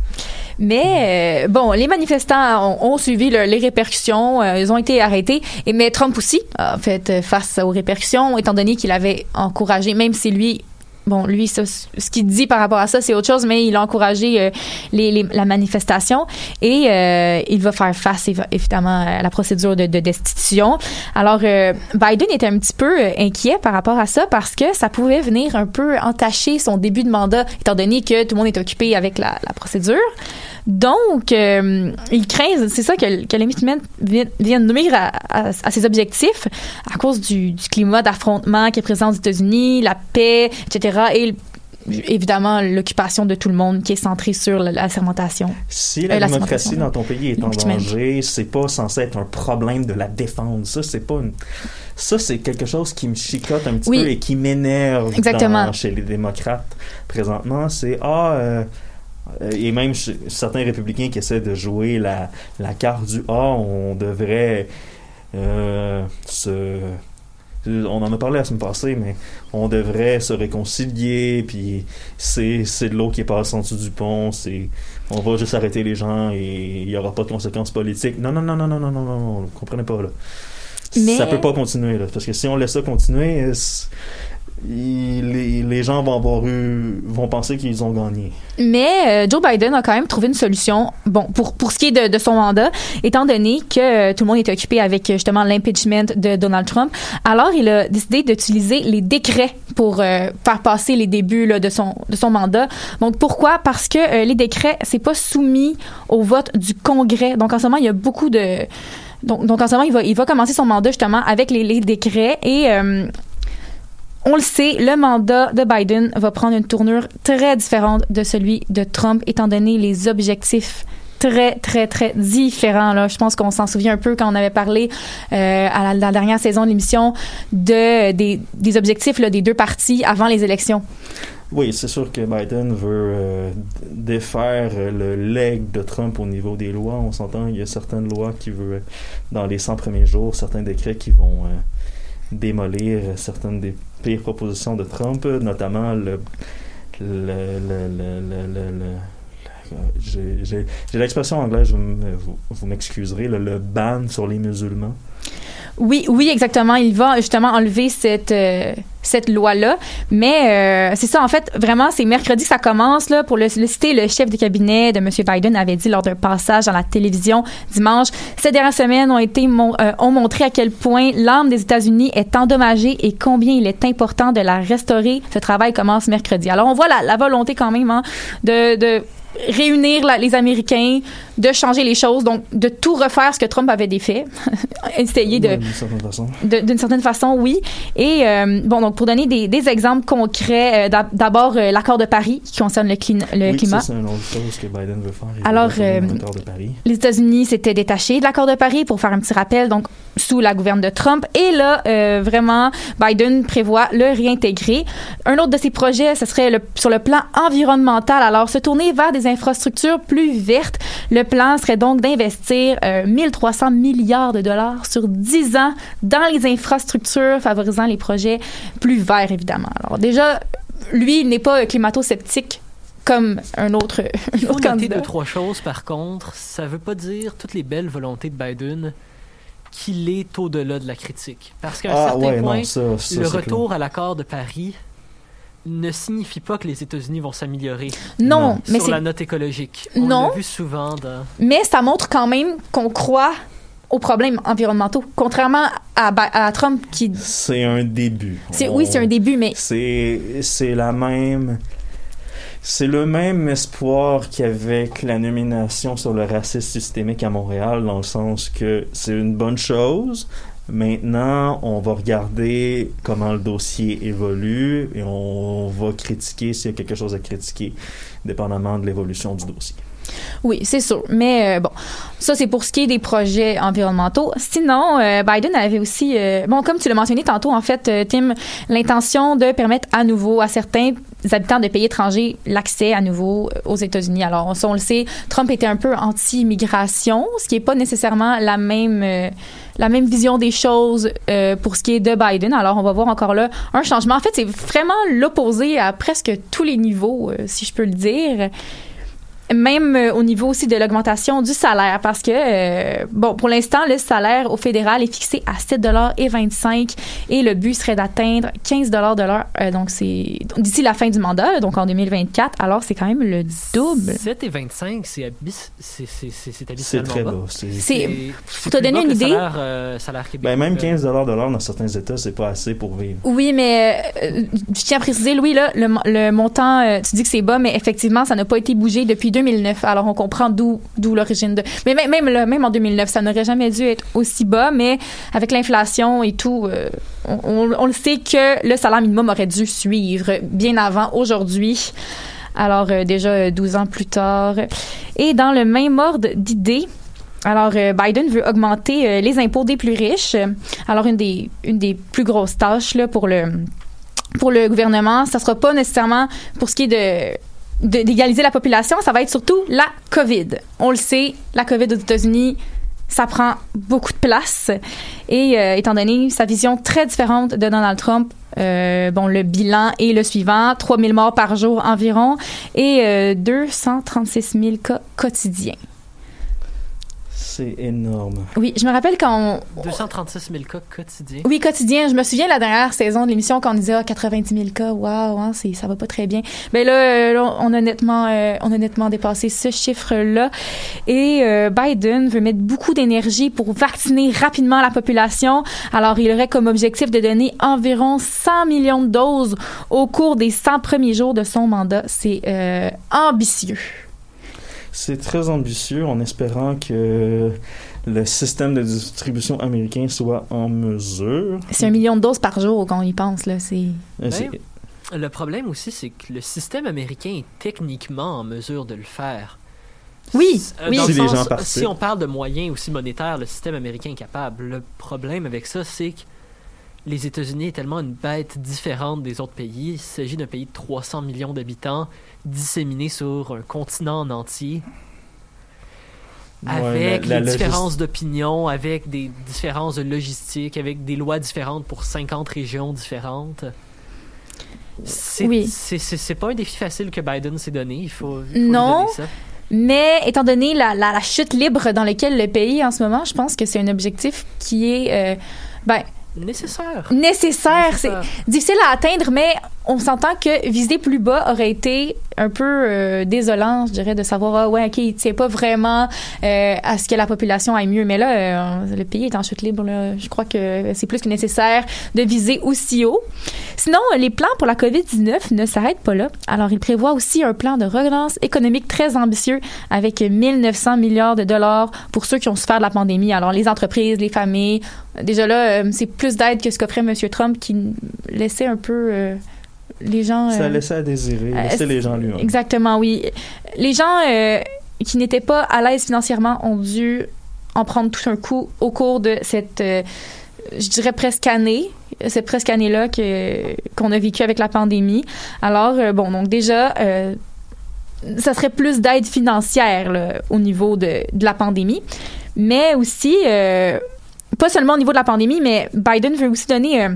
Mais euh, bon, les manifestants ont, ont suivi le- les répercussions, euh, ils ont été arrêtés. Et mais Trump aussi a fait euh, face aux répercussions, étant donné qu'il avait encouragé, même si lui bon, lui, ça, ce qu'il dit par rapport à ça, c'est autre chose, mais il a encouragé euh, les, les- la manifestation et euh, il va faire face évi- évidemment à la procédure de, de destitution. Alors, euh, Biden était un petit peu euh, inquiet par rapport à ça parce que ça pouvait venir un peu entacher son début de mandat, étant donné que tout le monde est occupé avec la, la procédure. Donc, euh, il craint, c'est ça que, que l'impeachment vient, vient de nuire à, à- à ses objectifs à cause du, du climat d'affrontement qui est présent aux États-Unis, la paix, etc. Et évidemment l'occupation de tout le monde qui est centrée sur la, la sermentation. Si la Euh, la démocratie sémentation, dans ton pays est en danger, c'est pas censé être un problème de la défendre. Ça, c'est pas une... Ça, c'est quelque chose qui me chicote un petit Oui. peu et qui m'énerve chez les démocrates présentement. C'est ah. euh, euh, euh, et même certains républicains qui essaient de jouer la, carte du A, on devrait euh, se on en a parlé la semaine passée, mais on devrait se réconcilier, puis c'est, de l'eau qui passe en dessous du pont, c'est, on va juste arrêter les gens et il n'y aura pas de conséquences politiques. Non, non, non, non, non, non, non, non, vous comprenez pas, là. Mais... Ça peut pas continuer, parce que si on laisse ça continuer, les, gens vont avoir eu, vont penser qu'ils ont gagné. Mais euh, Joe Biden a quand même trouvé une solution, bon, pour, pour ce qui est de, son mandat, étant donné que euh, tout le monde était occupé avec euh, justement l'impeachment de Donald Trump. Alors, il a décidé d'utiliser les décrets pour faire passer les débuts de, son, de son mandat. Donc, pourquoi? Parce que les décrets, c'est pas soumis au vote du Congrès. Donc, en ce moment, il y a beaucoup de... Donc, donc en ce moment, il va, il va commencer son mandat justement avec les, les décrets et... on le sait, le mandat de Biden va prendre une tournure très différente de celui de Trump, étant donné les objectifs très, très, très différents. Là. Je pense qu'on s'en souvient un peu quand on avait parlé euh, à la, dernière saison de l'émission de, des, objectifs des deux partis avant les élections. Oui, c'est sûr que Biden veut euh, défaire le leg de Trump au niveau des lois. On s'entend, il y a certaines lois qui veulent, dans les 100 premiers jours, certains décrets qui vont euh, démolir certaines des pires propositions de Trump, notamment le. le, j'ai- l'expression anglaise, vous, vous m'excuserez, le ban sur les musulmans. Oui, oui, exactement. Il va justement enlever cette euh, cette loi-là. Mais euh, c'est ça, en fait, vraiment, c'est mercredi que ça commence. Là, pour le, le citer, le chef de cabinet de M. Biden avait dit lors d'un passage dans la télévision dimanche, ces dernières semaines ont, été euh, ont montré à quel point l'arme des États-Unis est endommagée et combien il est important de la restaurer. Ce travail commence mercredi. Alors, on voit la, la volonté quand même hein, de... de réunir la- les Américains, de changer les choses, donc de tout refaire ce que Trump avait défait, essayer de, D'une certaine façon. de- d'une certaine façon, oui. Et euh, bon, donc pour donner des, des exemples concrets, euh, d'ab- d'abord euh, l'accord de Paris qui concerne le, clin- le oui, climat. ça, c'est une autre chose que Biden veut faire. Alors, de Paris. Les États-Unis s'étaient détachés de l'accord de Paris pour faire un petit rappel, donc sous la gouverne de Trump. Et là, euh, vraiment, Biden prévoit le réintégrer. Un autre de ses projets, ce serait le, sur le plan environnemental. Alors, se tourner vers des infrastructures plus vertes. Le plan serait donc d'investir euh, 1300 milliards de dollars sur 10 ans dans les infrastructures favorisant les projets plus verts, évidemment. Alors, déjà, lui, il n'est pas climato-sceptique comme un autre, un Il faut autre noter candidat. deux, trois choses, par contre. Ça veut pas dire toutes les belles volontés de Biden qu'il est au-delà de la critique. Parce qu'à un Ah certain ouais, point, non, ça, ça, le retour à l'accord de Paris ne signifie pas que les États-Unis vont s'améliorer Non, Non. mais sur la note écologique. On Non. l'a vu souvent dans... Mais ça montre quand même qu'on croit aux problèmes environnementaux. Contrairement à, Ba- à Trump qui... C'est un début. c'est Oui, c'est un début, mais C'est c'est la même. C'est le même espoir qu'avec la nomination sur le racisme systémique à Montréal, dans le sens que c'est une bonne chose. Maintenant, on va regarder comment le dossier évolue et on va critiquer s'il y a quelque chose à critiquer, dépendamment de l'évolution du dossier. Oui, c'est sûr. Mais euh, bon, ça, c'est pour ce qui est des projets environnementaux. Sinon, euh, Biden avait aussi... euh, bon, comme tu l'as mentionné tantôt, en fait, Tim, l'intention de permettre à nouveau à certains habitants de pays étrangers l'accès à nouveau aux États-Unis. Alors, ça, on le sait, Trump était un peu anti-immigration, ce qui n'est pas nécessairement la même... la même vision des choses pour ce qui est de Biden. Alors, on va voir encore là un changement. En fait, c'est vraiment l'opposé à presque tous les niveaux, si je peux le dire. Même euh, au niveau aussi de l'augmentation du salaire, parce que, euh, bon, pour l'instant, le salaire au fédéral est fixé à 7,25 et le but serait d'atteindre 15 de l'heure. Euh, donc, c'est d'ici la fin du mandat, donc en 2024. Alors, c'est quand même le double. 7 et 25, c'est abyss- c'est- c'est- c'est- c'est C'est abyssinalement très bas. bas. C'est- pour te donner une idée- Salaire, euh, salaire québécois. Ben, même Euh, 15 de l'heure dans certains États, c'est pas assez pour vivre. Oui, mais euh, je tiens à préciser, Louis, là, le, le montant, euh, tu dis que c'est bas, mais effectivement, ça n'a pas été bougé depuis 2009. Alors, on comprend d'où l'origine de... Mais même, même, en 2009, ça n'aurait jamais dû être aussi bas, mais avec l'inflation et tout, euh, on, le sait que le salaire minimum aurait dû suivre bien avant aujourd'hui. Alors, euh, déjà euh, 12 ans plus tard. Et dans le même ordre d'idées, alors, euh, Biden veut augmenter euh, les impôts des plus riches. Alors, une des, une des plus grosses tâches là, pour le pour le gouvernement, ça sera pas nécessairement pour ce qui est de- d'égaliser la population, ça va être surtout la COVID. On le sait, la COVID aux États-Unis, ça prend beaucoup de place. Et euh, étant donné sa vision très différente de Donald Trump, euh, bon, le bilan est le suivant 3000 morts par jour environ et euh, 236 000 cas quotidiens. C'est énorme. Oui, je me rappelle quand on, 236 000 cas quotidiens. Oui, quotidien. Je me souviens de la dernière saison de l'émission quand on disait ah, 90 000 cas. Waouh, hein, c'est ça va pas très bien. Mais là, euh, là, on a nettement, euh, on a nettement dépassé ce chiffre-là. Et euh, Biden veut mettre beaucoup d'énergie pour vacciner rapidement la population. Alors, il aurait comme objectif de donner environ 100 millions de doses au cours des 100 premiers jours de son mandat. C'est euh, ambitieux. C'est très ambitieux en espérant que le système de distribution américain soit en mesure. C'est un million de doses par jour quand on y pense. Là, c'est Euh, c'est- Le problème aussi, c'est que le système américain est techniquement en mesure de le faire. Oui, Euh, oui. dans Si le les sens, gens participent. si on parle de moyens aussi monétaires, le système américain est capable. Le problème avec ça, c'est que les États-Unis est tellement une bête différente des autres pays. Il s'agit d'un pays de 300 millions d'habitants disséminés sur un continent en entier. Ouais, avec la- la les différences d'opinion, avec des différences de logistique, avec des lois différentes pour 50 régions différentes. C'est Oui. c'est- pas un défi facile que Biden s'est donné. Il faut, il faut lui Non. donner ça. Mais étant donné la, la, la chute libre dans laquelle le pays est en ce moment, je pense que c'est un objectif qui est euh, ben, Nécessaire. nécessaire. Nécessaire. C'est difficile à atteindre, mais on s'entend que viser plus bas aurait été un peu euh, désolant, je dirais, de savoir, ah ouais, OK, il tient pas vraiment euh, à ce que la population aille mieux. Mais là, euh, le pays est en chute libre. Là. Je crois que c'est plus que nécessaire de viser aussi haut. Sinon, les plans pour la COVID-19 ne s'arrêtent pas là. Alors, il prévoit aussi un plan de relance économique très ambitieux avec 1900 milliards de dollars pour ceux qui ont souffert de la pandémie. Alors, les entreprises, les familles. Déjà là, c'est plus d'aide que ce qu'offrait M. Trump qui laissait un peu les gens... Ça euh, laissait à désirer. euh, Laissait les gens lui. Exactement, oui. Les gens euh, qui n'étaient pas à l'aise financièrement ont dû en prendre tout un coup au cours de cette, euh, je dirais presque année, cette presque année-là que qu'on a vécu avec la pandémie. Alors euh, bon, donc déjà. euh, ça serait plus d'aide financière là, au niveau de, de la pandémie, mais aussi pas seulement au niveau de la pandémie, mais Biden veut aussi donner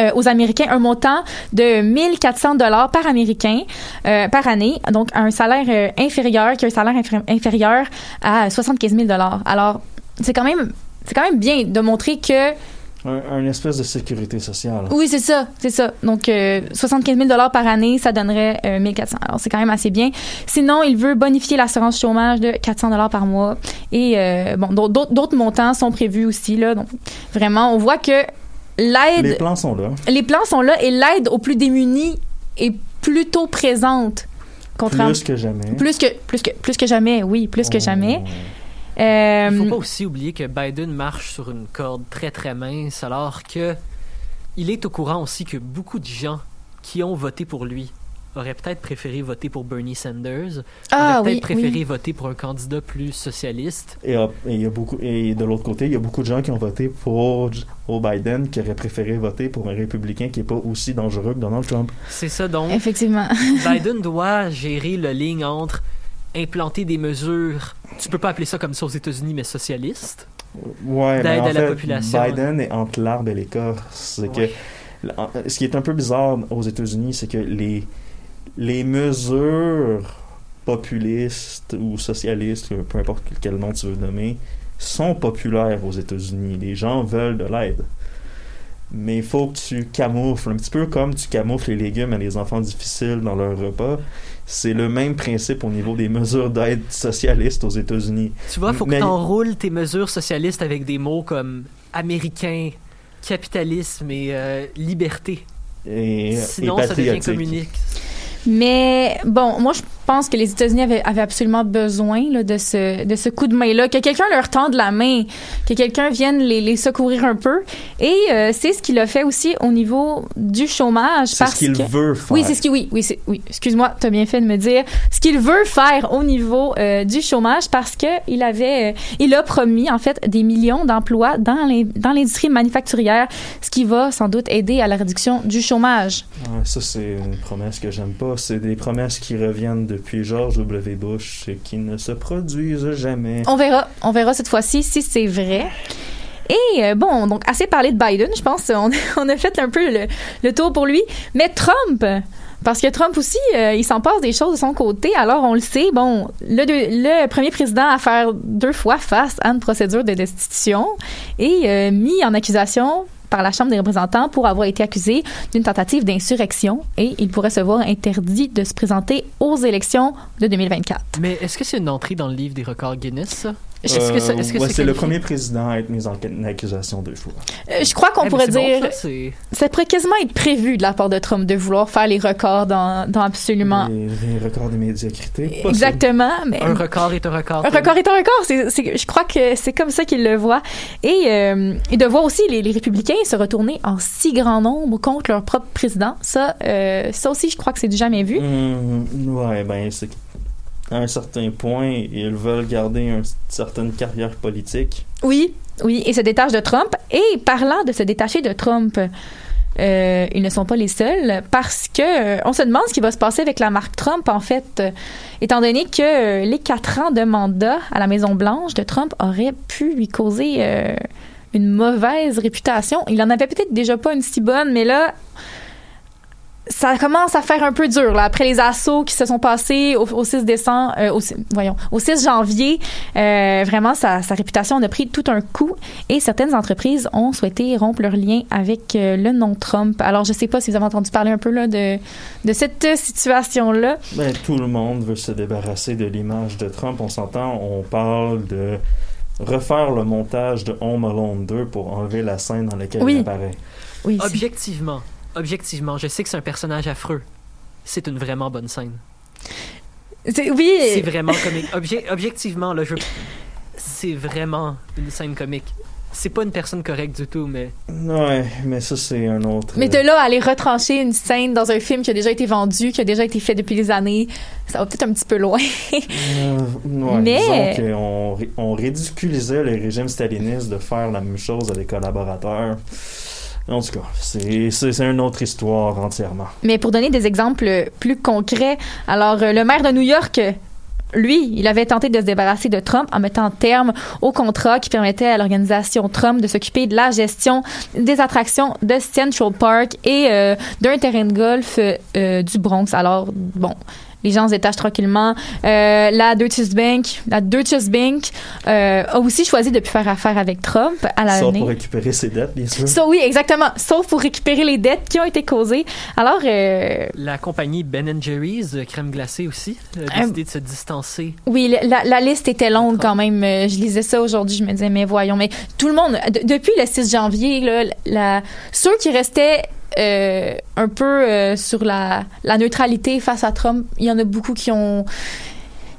euh, aux Américains un montant de 1400 dollars par Américain euh, par année, donc un salaire euh, inférieur, qui a un salaire infé- inférieur à 75 000 dollars. Alors, c'est quand même c'est quand même bien de montrer que Un, un espèce de sécurité sociale. oui, c'est ça, c'est ça. Donc, euh, 75 000 dollars par année, ça donnerait euh, 1400. Alors, c'est quand même assez bien. Sinon, il veut bonifier l'assurance chômage de 400 dollars par mois. Et euh, bon, d'autres d'autres montants sont prévus aussi là. Donc, vraiment, on voit que l'aide, Les plans sont là. les plans sont là et l'aide aux plus démunis est plutôt présente. Contrairement- Plus que jamais. plus que plus que plus que jamais, oui, plus que Oh. jamais. Il faut Euh, pas aussi oublier que Biden marche sur une corde très très mince, alors que il est au courant aussi que beaucoup de gens qui ont voté pour lui auraient peut-être préféré voter pour Bernie Sanders, ah auraient oui, peut-être préféré oui. voter pour un candidat plus socialiste. Et, euh, et il y a beaucoup, et de l'autre côté, il y a beaucoup de gens qui ont voté pour Joe Biden qui auraient préféré voter pour un républicain qui est pas aussi dangereux que Donald Trump. C'est ça donc. Effectivement. Biden doit gérer la ligne entre implanter des mesures, tu peux pas appeler ça comme ça aux États-Unis, mais socialistes. Ouais, mais D'aide en à la fait, population. Biden est entre l'arbre et l'écorce. C'est Ouais. que en- ce qui est un peu bizarre aux États-Unis, c'est que les les mesures populistes ou socialistes, peu importe quel nom tu veux nommer, sont populaires aux États-Unis. Les gens veulent de l'aide. Mais il faut que tu camoufles, un petit peu comme tu camoufles les légumes à les enfants difficiles dans leur repas. C'est le même principe au niveau des mesures d'aide socialistes aux États-Unis. Tu vois, il faut que tu enroules tes mesures socialistes avec des mots comme américain, capitalisme et euh, liberté. Et, Sinon, et ça devient patriotiques. Mais bon, moi je pense que les États-Unis avaient, avaient absolument besoin là, de ce de ce coup de main là, que quelqu'un leur tende la main, que quelqu'un vienne les, les secourir un peu. Et euh, c'est ce qu'il a fait aussi au niveau du chômage C'est parce ce qu'il que veut faire. oui, c'est ce qui oui, oui, oui. Excuse-moi, t'as bien fait de me dire ce qu'il veut faire au niveau euh, du chômage parce que il avait, euh, il a promis en fait des millions d'emplois dans les dans l'industrie manufacturière, ce qui va sans doute aider à la réduction du chômage. Ouais, ça, c'est une promesse que j'aime pas. C'est des promesses qui reviennent depuis George W. Bush qui ne se produisent jamais. On verra, on verra cette fois-ci si c'est vrai. Et euh, bon, donc assez parlé de Biden, je pense. On, a fait un peu le, tour pour lui. Mais Trump, parce que Trump aussi, euh, il s'en passe des choses de son côté. Alors on le sait, bon, le premier président à faire deux fois face à une procédure de destitution et euh, mis en accusation par la Chambre des représentants pour avoir été accusé d'une tentative d'insurrection et il pourrait se voir interdit de se présenter aux élections de 2024. Mais est-ce que c'est une entrée dans le livre des records Guinness? Est-ce Euh, que ouais, c'est le premier président à être mis en accusation deux fois. Euh, je crois qu'on pourrait bon, dire... ça, pourrait quasiment être prévu de la part de Trump de vouloir faire les records dans, dans absolument. Les, les records de médiocrité. Exactement. Mais un record est un record. un record est un record. C'est, c'est- je crois que c'est comme ça qu'il le voit. Et, euh, et de voir aussi les, les républicains se retourner en si grand nombre contre leur propre président, ça, ça aussi, je crois que c'est du jamais vu. Hum, ouais, ben, c'est à un certain point, ils veulent garder une certaine carrière politique. Oui, oui, et se détachent de Trump. Et parlant de se détacher de Trump, euh, ils ne sont pas les seuls parce que euh, on se demande ce qui va se passer avec la marque Trump en fait, euh, étant donné que les quatre ans de mandat à la Maison Blanche de Trump auraient pu lui causer une mauvaise réputation. Il en avait peut-être déjà pas une si bonne, mais là. Ça commence à faire un peu dur là après les assauts qui se sont passés au, au 6 décembre, euh, au, voyons, au 6 janvier. euh, vraiment, sa, sa réputation en a pris tout un coup et certaines entreprises ont souhaité rompre leur lien avec euh, le nom Trump. Alors, je sais pas si vous avez entendu parler un peu là de, de cette euh, situation-là. Ben, tout le monde veut se débarrasser de l'image de Trump. On s'entend, on parle de refaire le montage de Home Alone 2 pour enlever la scène dans laquelle Oui. il apparaît. Oui, Objectivement, objectivement, je sais que c'est un personnage affreux. C'est une vraiment bonne scène. c'est- oui. C'est vraiment comique. Obje- objectivement, là, je... c'est vraiment une scène comique. C'est pas une personne correcte du tout, mais Ouais, mais ça, c'est un autre. Mais de là à aller retrancher une scène dans un film qui a déjà été vendu, qui a déjà été fait depuis des années, ça va peut-être un petit peu loin. Euh, ouais, Mais- ri- on ridiculisait le régime staliniste de faire la même chose à des collaborateurs. En tout cas, c'est une autre histoire entièrement. Mais pour donner des exemples plus concrets, alors euh, le maire de New York, lui, il avait tenté de se débarrasser de Trump en mettant terme au contrat qui permettait à l'organisation Trump de s'occuper de la gestion des attractions de Central Park et euh, d'un terrain de golf euh, du Bronx. Alors, bon. Les gens se détachent tranquillement. Euh, la Deutsche Bank, la Deutsche Bank euh, a aussi choisi de plus faire affaire avec Trump à Sauf pour récupérer ses dettes, bien sûr. Ça, oui, exactement. Sauf pour récupérer les dettes qui ont été causées. Alors, euh, la compagnie Ben Jerry's, crème glacée aussi, a décidé de se distancer. Oui, la, la liste était longue quand même. Je lisais ça aujourd'hui, je me disais, mais voyons, mais tout le monde, de- depuis le 6 janvier, là, la, ceux qui restaient euh, un peu euh, sur la, neutralité face à Trump, il y en a beaucoup qui ont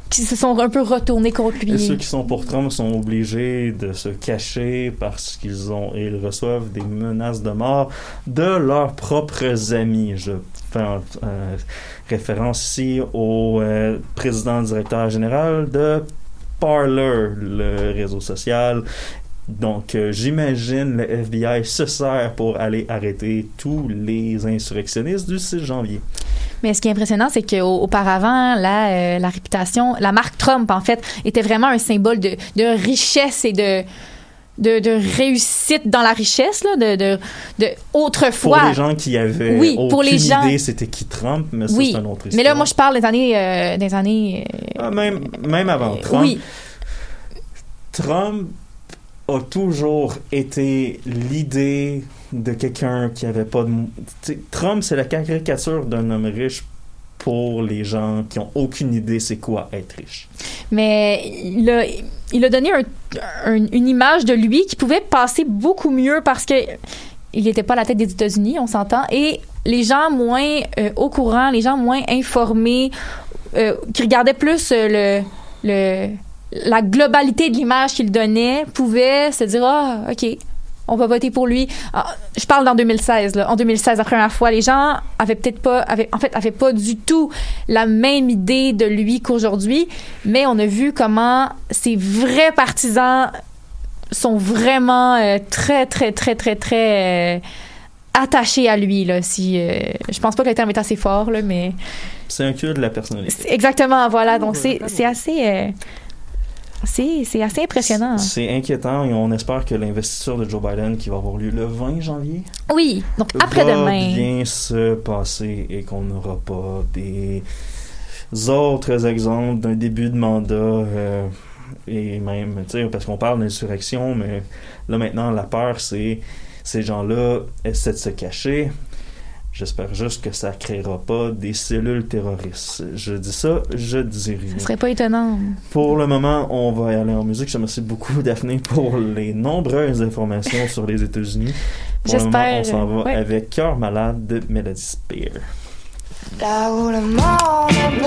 qui se sont un peu retournés contre Et ceux lui. qui sont pour Trump sont obligés de se cacher parce qu'ils ont ils reçoivent des menaces de mort de leurs propres amis. Je fais euh, référence ici au président directeur général de Parler, le réseau social. Donc, euh, j'imagine le FBI se sert pour aller arrêter tous les insurrectionnistes du 6 janvier. Mais ce qui est impressionnant, c'est qu'auparavant, la, euh, la réputation, la marque Trump, en fait, était vraiment un symbole de, de richesse et de de, de réussite dans la richesse, là, de, de, de Pour autrefois. les gens qui avaient Oui, aucune pour les gens- idée c'était qui Trump, mais ça, oui, c'est un autre histoire. mais là, moi, je parle des années, euh, des années. Ah, même, même avant Trump, oui, Trump a toujours été l'idée de quelqu'un qui avait pas de... Trump, c'est la caricature d'un homme riche pour les gens qui ont aucune idée c'est quoi être riche. mais il a, il a donné un- un- une image de lui qui pouvait passer beaucoup mieux parce que il n'était pas à la tête des États-Unis, on s'entend, et les gens moins euh, au courant, les gens moins informés, euh, qui regardaient plus euh, le, la globalité de l'image qu'il donnait, pouvaient se dire ah ok. On va voter pour lui. Ah, je parle d'en 2016. Là. En 2016, la première fois, les gens avaient peut-être pas, avaient, en fait, avaient pas du tout la même idée de lui qu'aujourd'hui, mais on a vu comment ces vrais partisans sont vraiment euh, très, très, très, très, très euh, attachés à lui. Là, si, euh, je pense pas que le terme est assez fort, là, mais C'est un culte de la personnalité. exactement, voilà. Donc, c'est c'est assez... c'est assez impressionnant. C'est inquiétant et on espère que l'investiture de Joe Biden qui va avoir lieu le 20 janvier Oui, donc va après-demain. bien se passer et qu'on n'aura pas des autres exemples d'un début de mandat euh, et même, tu sais, parce qu'on parle d'insurrection, mais là maintenant la peur c'est ces gens-là essaient de se cacher. J'espère juste que ça créera pas des cellules terroristes. Je dis ça, je dis rien. Ce serait pas étonnant. Pour le moment, on va aller en musique. Je remercie beaucoup Daphné pour les nombreuses informations sur les États-Unis. Pour le moment, on s'en va ouais. avec Cœur malade de Melody Spear. Là où le monde est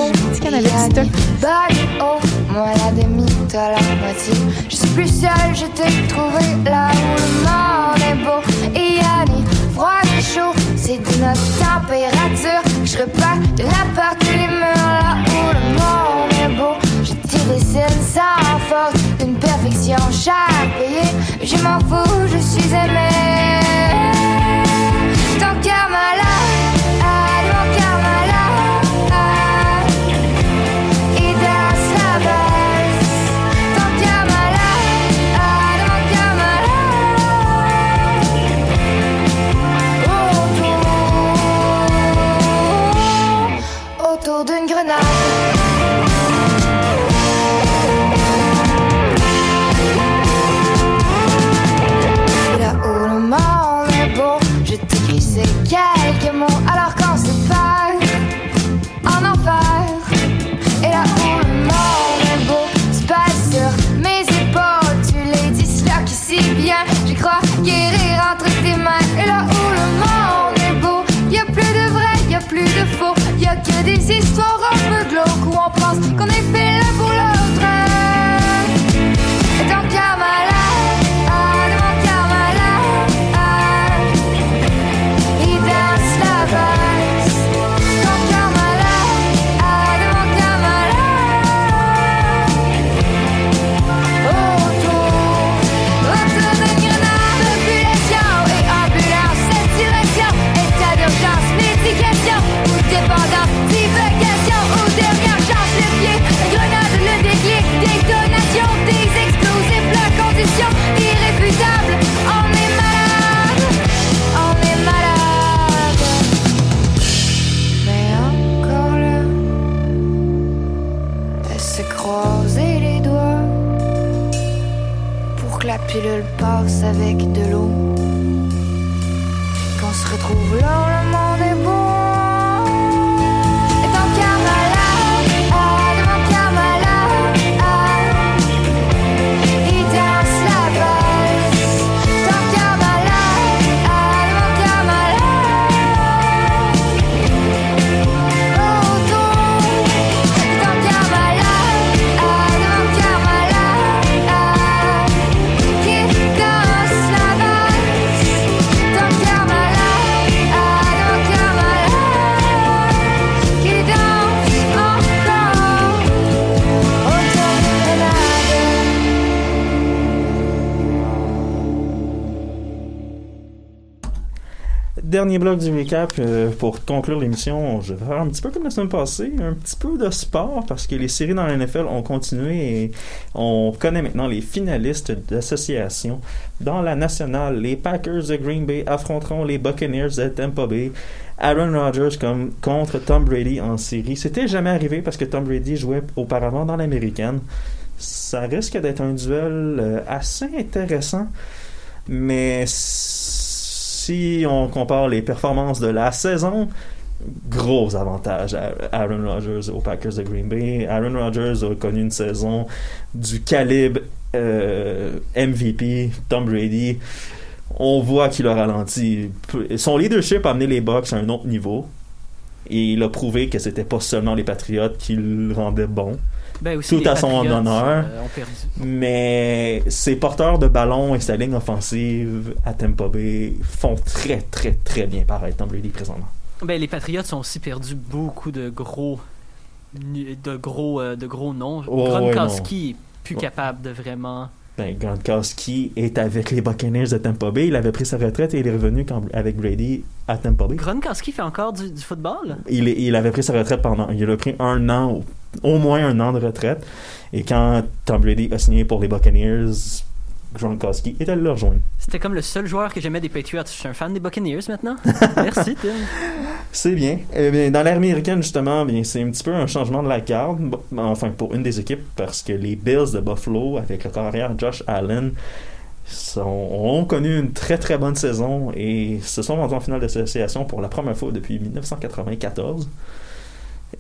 y haut, moi la demi, toi la moitié. Je suis plus seule, je t'ai trouvé là où le monde est beau. Il y a ni froid ni chaud, c'est de notre température. Je repars de la porte les murs là où le monde est beau. Je te dessine sans force, d'une perfection. Mais je m'en fous, je suis aimée. Avec de l'eau. Dernier bloc du recap euh, pour conclure l'émission. Je vais faire un petit peu comme la semaine passée, un petit peu de sport parce que les séries dans la NFL ont continué et on connaît maintenant les finalistes d'association. Dans la nationale, les Packers de Green Bay affronteront les Buccaneers de Tampa Bay. Aaron Rodgers comme contre Tom Brady en série. C'était jamais arrivé parce que Tom Brady jouait auparavant dans l'américaine. Ça risque d'être un duel euh, assez intéressant. Mais si on compare les performances de la saison, gros avantage à Aaron Rodgers aux Packers de Green Bay. Aaron Rodgers a connu une saison du calibre euh, MVP, Tom Brady. On voit qu'il a ralenti. Son leadership a amené les Bucks à un autre niveau. Et il a prouvé que c'était pas seulement les Patriotes qui le rendaient bon. Ben aussi, Tout à son honneur. euh. Mais ses porteurs de ballon et sa ligne offensive à Tampa Bay font très, très, très bien pareil Tom Brady présentement. Ben, les Patriots ont aussi perdu beaucoup de gros de gros euh, de gros noms. Oh, Gronkowski est plus Ouais. capable de vraiment Ben, Gronkowski est avec les Buccaneers de Tampa Bay. Il avait pris sa retraite et il est revenu quand- avec Brady à Tampa Bay. Gronkowski fait encore du, du football? Il, il avait pris sa retraite pendant. Il a pris un an, au, moins un an de retraite. Et quand Tom Brady a signé pour les Buccaneers, Gronkowski est allé le rejoindre. C'était comme le seul joueur que j'aimais des Patriots. Je suis un fan des Buccaneers maintenant. Merci Tim. C'est bien. Eh bien, dans l'ère américaine, justement, bien, c'est un petit peu un changement de la carte. Bon, Enfin, pour une des équipes, parce que les Bills de Buffalo, avec le carrière Josh Allen, sont- ont connu une très très bonne saison et se sont rendus en finale d'association pour la première fois depuis 1994.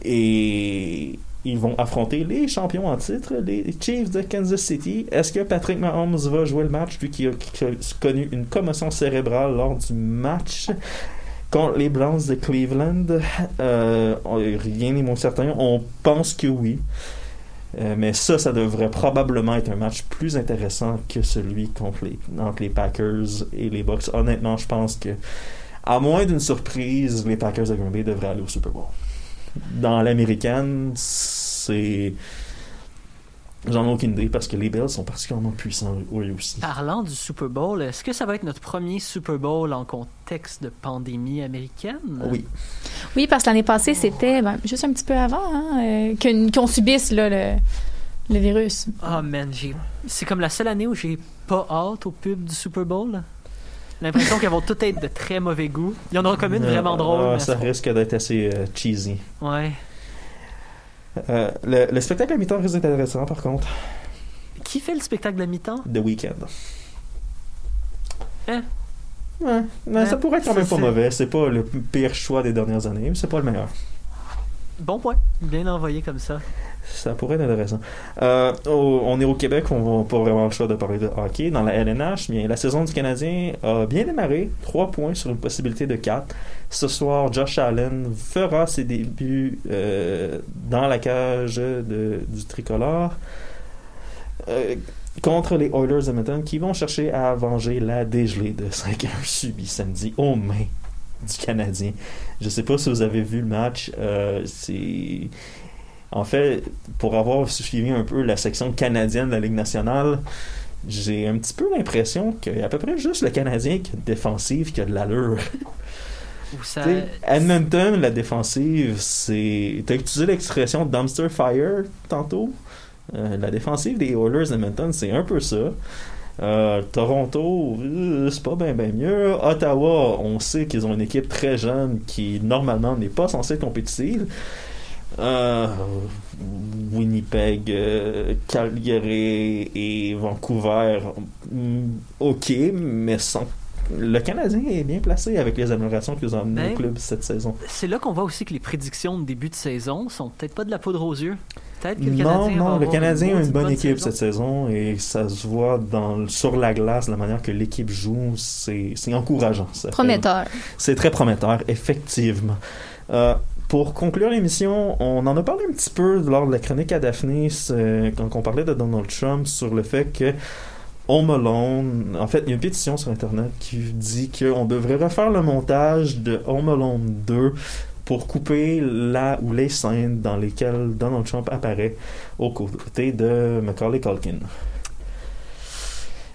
Et ils vont affronter les champions en titre, les Chiefs de Kansas City. Est-ce que Patrick Mahomes va jouer le match, lui qui a, connu une commotion cérébrale lors du match contre les Browns de Cleveland? Euh, rien n'est moins certain. On pense que oui. Euh, mais ça, ça devrait probablement être un match plus intéressant que celui entre les Packers et les Bucks. Honnêtement, je pense que, à moins d'une surprise, les Packers de Green Bay devraient aller au Super Bowl. Dans l'américaine, c'est. J'en ai aucune idée parce que les Bills sont particulièrement puissants eux aussi. Parlant du Super Bowl, est-ce que ça va être notre premier Super Bowl en contexte de pandémie américaine? Oui. Oui, parce que l'année passée, c'était ben, juste un petit peu avant hein, euh, qu'une- qu'on subisse là, le, le virus. Ah man, j'ai c'est comme la seule année où j'ai pas hâte au pub du Super Bowl? L'impression qu'elles vont toutes être de très mauvais goût. Il y en aura comme une Euh, vraiment drôle. ah, ça risque d'être assez euh, cheesy. Ouais. Euh, le, le spectacle à mi-temps risque d'être intéressant par contre. Qui fait le spectacle de mi-temps? The Weeknd. Hein? Ouais, ça pourrait être quand même pas mauvais. C'est pas le pire choix des dernières années, mais c'est pas le meilleur. Bon point. Bien envoyé comme ça. Ça pourrait être intéressant. Euh, on est au Québec, on n'a pas vraiment le choix de parler de hockey. Dans la LNH, bien, la saison du Canadien a bien démarré. 3 points sur une possibilité de 4. Ce soir, Josh Allen fera ses débuts euh, dans la cage de- du tricolore euh, contre les Oilers Edmonton qui vont chercher à venger la dégelée de 5-1 subie samedi aux mains du Canadien. Je sais pas si vous avez vu le match. c'est en fait, pour avoir suivi un peu la section canadienne de la Ligue nationale, j'ai un petit peu l'impression qu'il y a à peu près juste le Canadien qui a une défensive qui a de l'allure. Ça... Edmonton, la défensive, c'est. T'as utilisé l'expression dumpster fire tantôt. Euh, la défensive des Oilers d'Edmonton, c'est un peu ça. Euh, Toronto, euh, c'est pas bien ben mieux. Ottawa, on sait qu'ils ont une équipe très jeune qui normalement n'est pas censée être compétitive. Euh, Winnipeg, euh, Calgary et Vancouver, mm, ok, mais sans. Le Canadien est bien placé avec les améliorations qu'ils ont amenées Ben, au club cette saison. C'est là qu'on voit aussi que les prédictions de début de saison sont peut-être pas de la poudre aux yeux. Peut-être que le Non, Canadien non, le Canadien a une bonne équipe saison. cette saison et ça se voit dans, sur la glace, la manière que l'équipe joue, c'est encourageant. Ça Prometteur. C'est très prometteur, effectivement. Euh, pour conclure l'émission, on en a parlé un petit peu lors de la chronique à Daphne euh, quand on parlait de Donald Trump sur le fait que Home Alone, en fait, il y a une pétition sur Internet qui dit qu'on devrait refaire le montage de Home Alone 2 pour couper la ou les scènes dans lesquelles Donald Trump apparaît aux côtés de Macaulay Culkin.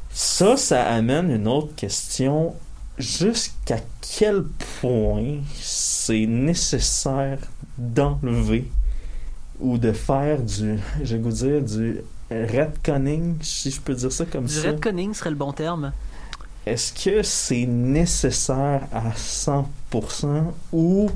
Ça, ça amène une autre question jusqu'à quel point c'est nécessaire d'enlever ou de faire du, je vais vous dire, du retconning, si je peux dire ça comme Du ça? retconning serait le bon terme. Est-ce que c'est nécessaire à 100% ou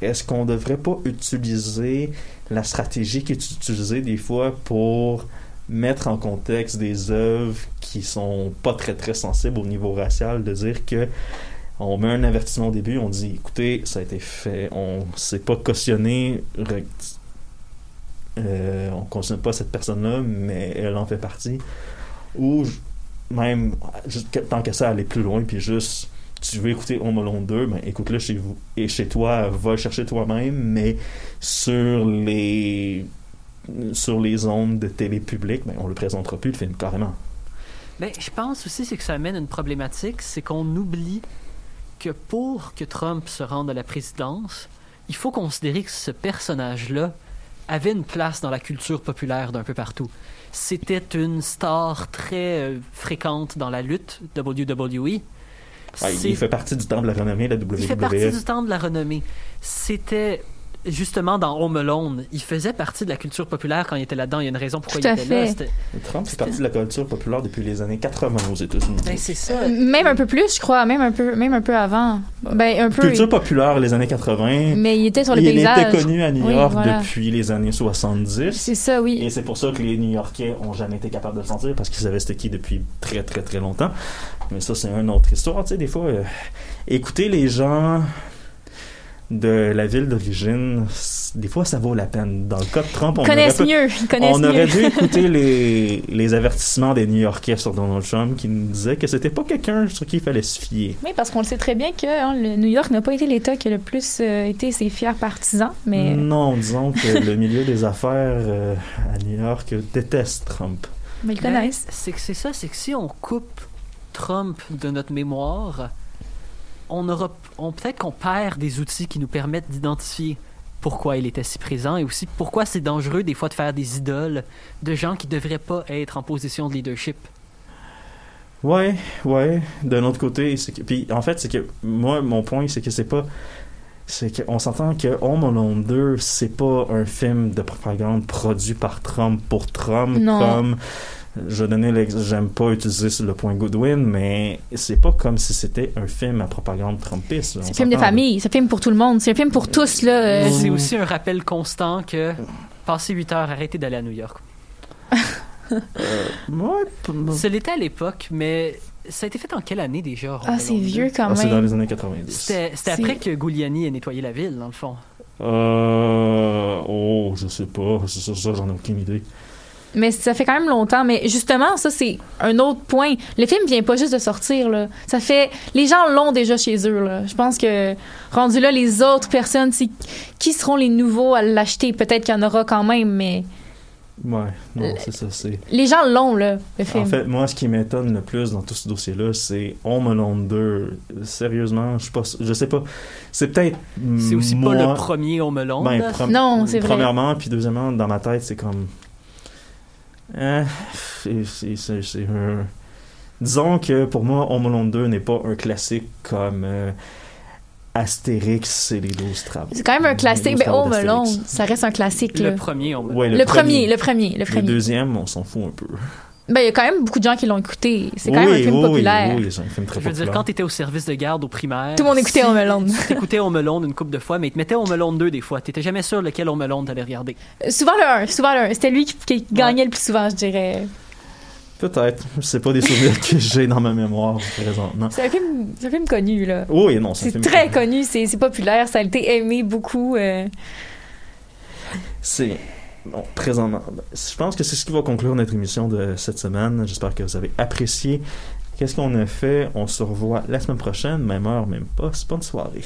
est-ce qu'on devrait pas utiliser la stratégie qui est utilisée des fois pour mettre en contexte des œuvres qui sont pas très très sensibles au niveau racial, de dire que on met un avertissement au début, on dit écoutez, ça a été fait, on s'est pas cautionné, euh, on cautionne pas cette personne-là, mais elle en fait partie. Ou même, tant que ça, aller plus loin, puis juste, tu veux écouter Home Alone 2, ben écoute-le chez vous. Et chez toi, va chercher toi-même, mais sur les sur les ondes de télé publique, ben, on le présentera plus le film carrément. Ben, je pense aussi c'est que ça amène une problématique, c'est qu'on oublie que pour que Trump se rende à la présidence, il faut considérer que ce personnage-là avait une place dans la culture populaire d'un peu partout. C'était une star très euh, fréquente dans la lutte WWE. Ah, C'est- il fait partie du temps de la renommée de la WWE. il fait partie du temps de la renommée. C'était justement dans Home Alone. Il faisait partie de la culture populaire quand il était là-dedans. Il y a une raison pourquoi Tout il à était là. fait. C'était- Trump fait partie de la culture populaire depuis les années 80 aux États-Unis. Ben, c'est ça. Même un peu plus, je crois, même un peu, même un peu avant. Ben, un peu. Culture populaire les années 80. Mais il était sur le il paysage. était connu à New Oui, York voilà. depuis les années 70. C'est ça, oui. Et c'est pour ça que les New-Yorkais ont jamais été capables de le sentir parce qu'ils savaient c'était qui depuis très très très longtemps. Mais ça, c'est une autre histoire. Tu sais, des fois, euh, écouter les gens de la ville d'origine, des fois, ça vaut la peine. Dans le cas de Trump, on connaissent aurait, mieux. Ils connaissent on mieux. aurait dû écouter les, les avertissements des New-Yorkais sur Donald Trump qui nous disaient que c'était pas quelqu'un sur qui il fallait se fier. Oui, parce qu'on le sait très bien que hein, le New York n'a pas été l'État qui a le plus euh, été ses fiers partisans, mais Non, disons que le milieu des affaires euh, à New York déteste Trump. mais ils connaissent. C'est que c'est ça, c'est que si on coupe Trump de notre mémoire, on aura, on peut-être qu'on perd des outils qui nous permettent d'identifier pourquoi il était si présent et aussi pourquoi c'est dangereux des fois de faire des idoles de gens qui devraient pas être en position de leadership. Ouais, ouais. D'un autre côté, c'est que, puis en fait, c'est que moi, mon point, c'est que c'est pas, c'est qu'on s'entend que Home Alone 2, c'est pas un film de propagande produit par Trump pour Trump, Non. comme je donnais l'ex, j'aime pas utiliser le point Goodwin, mais c'est pas comme si c'était un film à propagande trumpiste. C'est un film de famille, c'est un film pour tout le monde, c'est un film pour tous, là. euh, C'est aussi un rappel constant que passer 8 heures, arrêtez d'aller à New York. Euh, ouais, p- Ce l'était à l'époque, mais ça a été fait en quelle année déjà? Ah, c'est vieux 2? quand ah, c'est dans même. les années 90. C'était après que Giuliani ait nettoyé la ville, dans le fond. Euh, oh, je sais pas, c'est ça, ça, j'en ai aucune idée. Mais ça fait quand même longtemps. Mais justement, ça, c'est un autre point. Le film vient pas juste de sortir, là. Ça fait. Les gens l'ont déjà chez eux, là. Je pense que, rendu là, les autres personnes, c'est- qui seront les nouveaux à l'acheter? Peut-être qu'il y en aura quand même, mais Ouais, non, c'est ça, c'est. les gens l'ont, là, le film. En fait, moi, ce qui m'étonne le plus dans tout ce dossier-là, c'est Home Alone 2. Sérieusement, je sais pas, je sais pas. C'est peut-être. C'est aussi moi, pas le premier Home Alone. ben, prom- Non, c'est vrai. Premièrement, puis deuxièmement, dans ma tête, c'est comme. C'est- un. Disons que pour moi, Home Alone 2 n'est pas un classique comme euh, Astérix et les 12 travaux. C'est quand même un classique. 12 travaux Home. Alone, ça reste un classique, là. Le premier Home Alone. Ouais, Le, premier, le premier, le Le premier. deuxième, on s'en fout un peu. Ben, il y a quand même beaucoup de gens qui l'ont écouté. C'est quand Oui, même un film oui, populaire. Oui, oui, c'est un film très Je veux dire, populaire. quand t'étais au service de garde au primaire. Tout le monde écoutait si Home Alone. T'écoutais Home Alone une couple de fois, mais ils te mettaient Home Alone 2 des fois. T'étais jamais sûr lequel Home Alone t'allais regarder. Euh, Souvent le 1, souvent le 1. C'était lui qui, qui gagnait le plus souvent, je dirais. Peut-être. C'est pas des souvenirs que j'ai dans ma mémoire présentement. C'est un film, c'est un film connu, là. Oui, non, c'est un C'est film très connu, c'est c'est populaire, ça a été aimé beaucoup. euh. C'est. Bon, présentement. Je pense que c'est ce qui va conclure notre émission de cette semaine. J'espère que vous avez apprécié. Qu'est-ce qu'on a fait? On se revoit la semaine prochaine, même heure, même poste. Bonne soirée.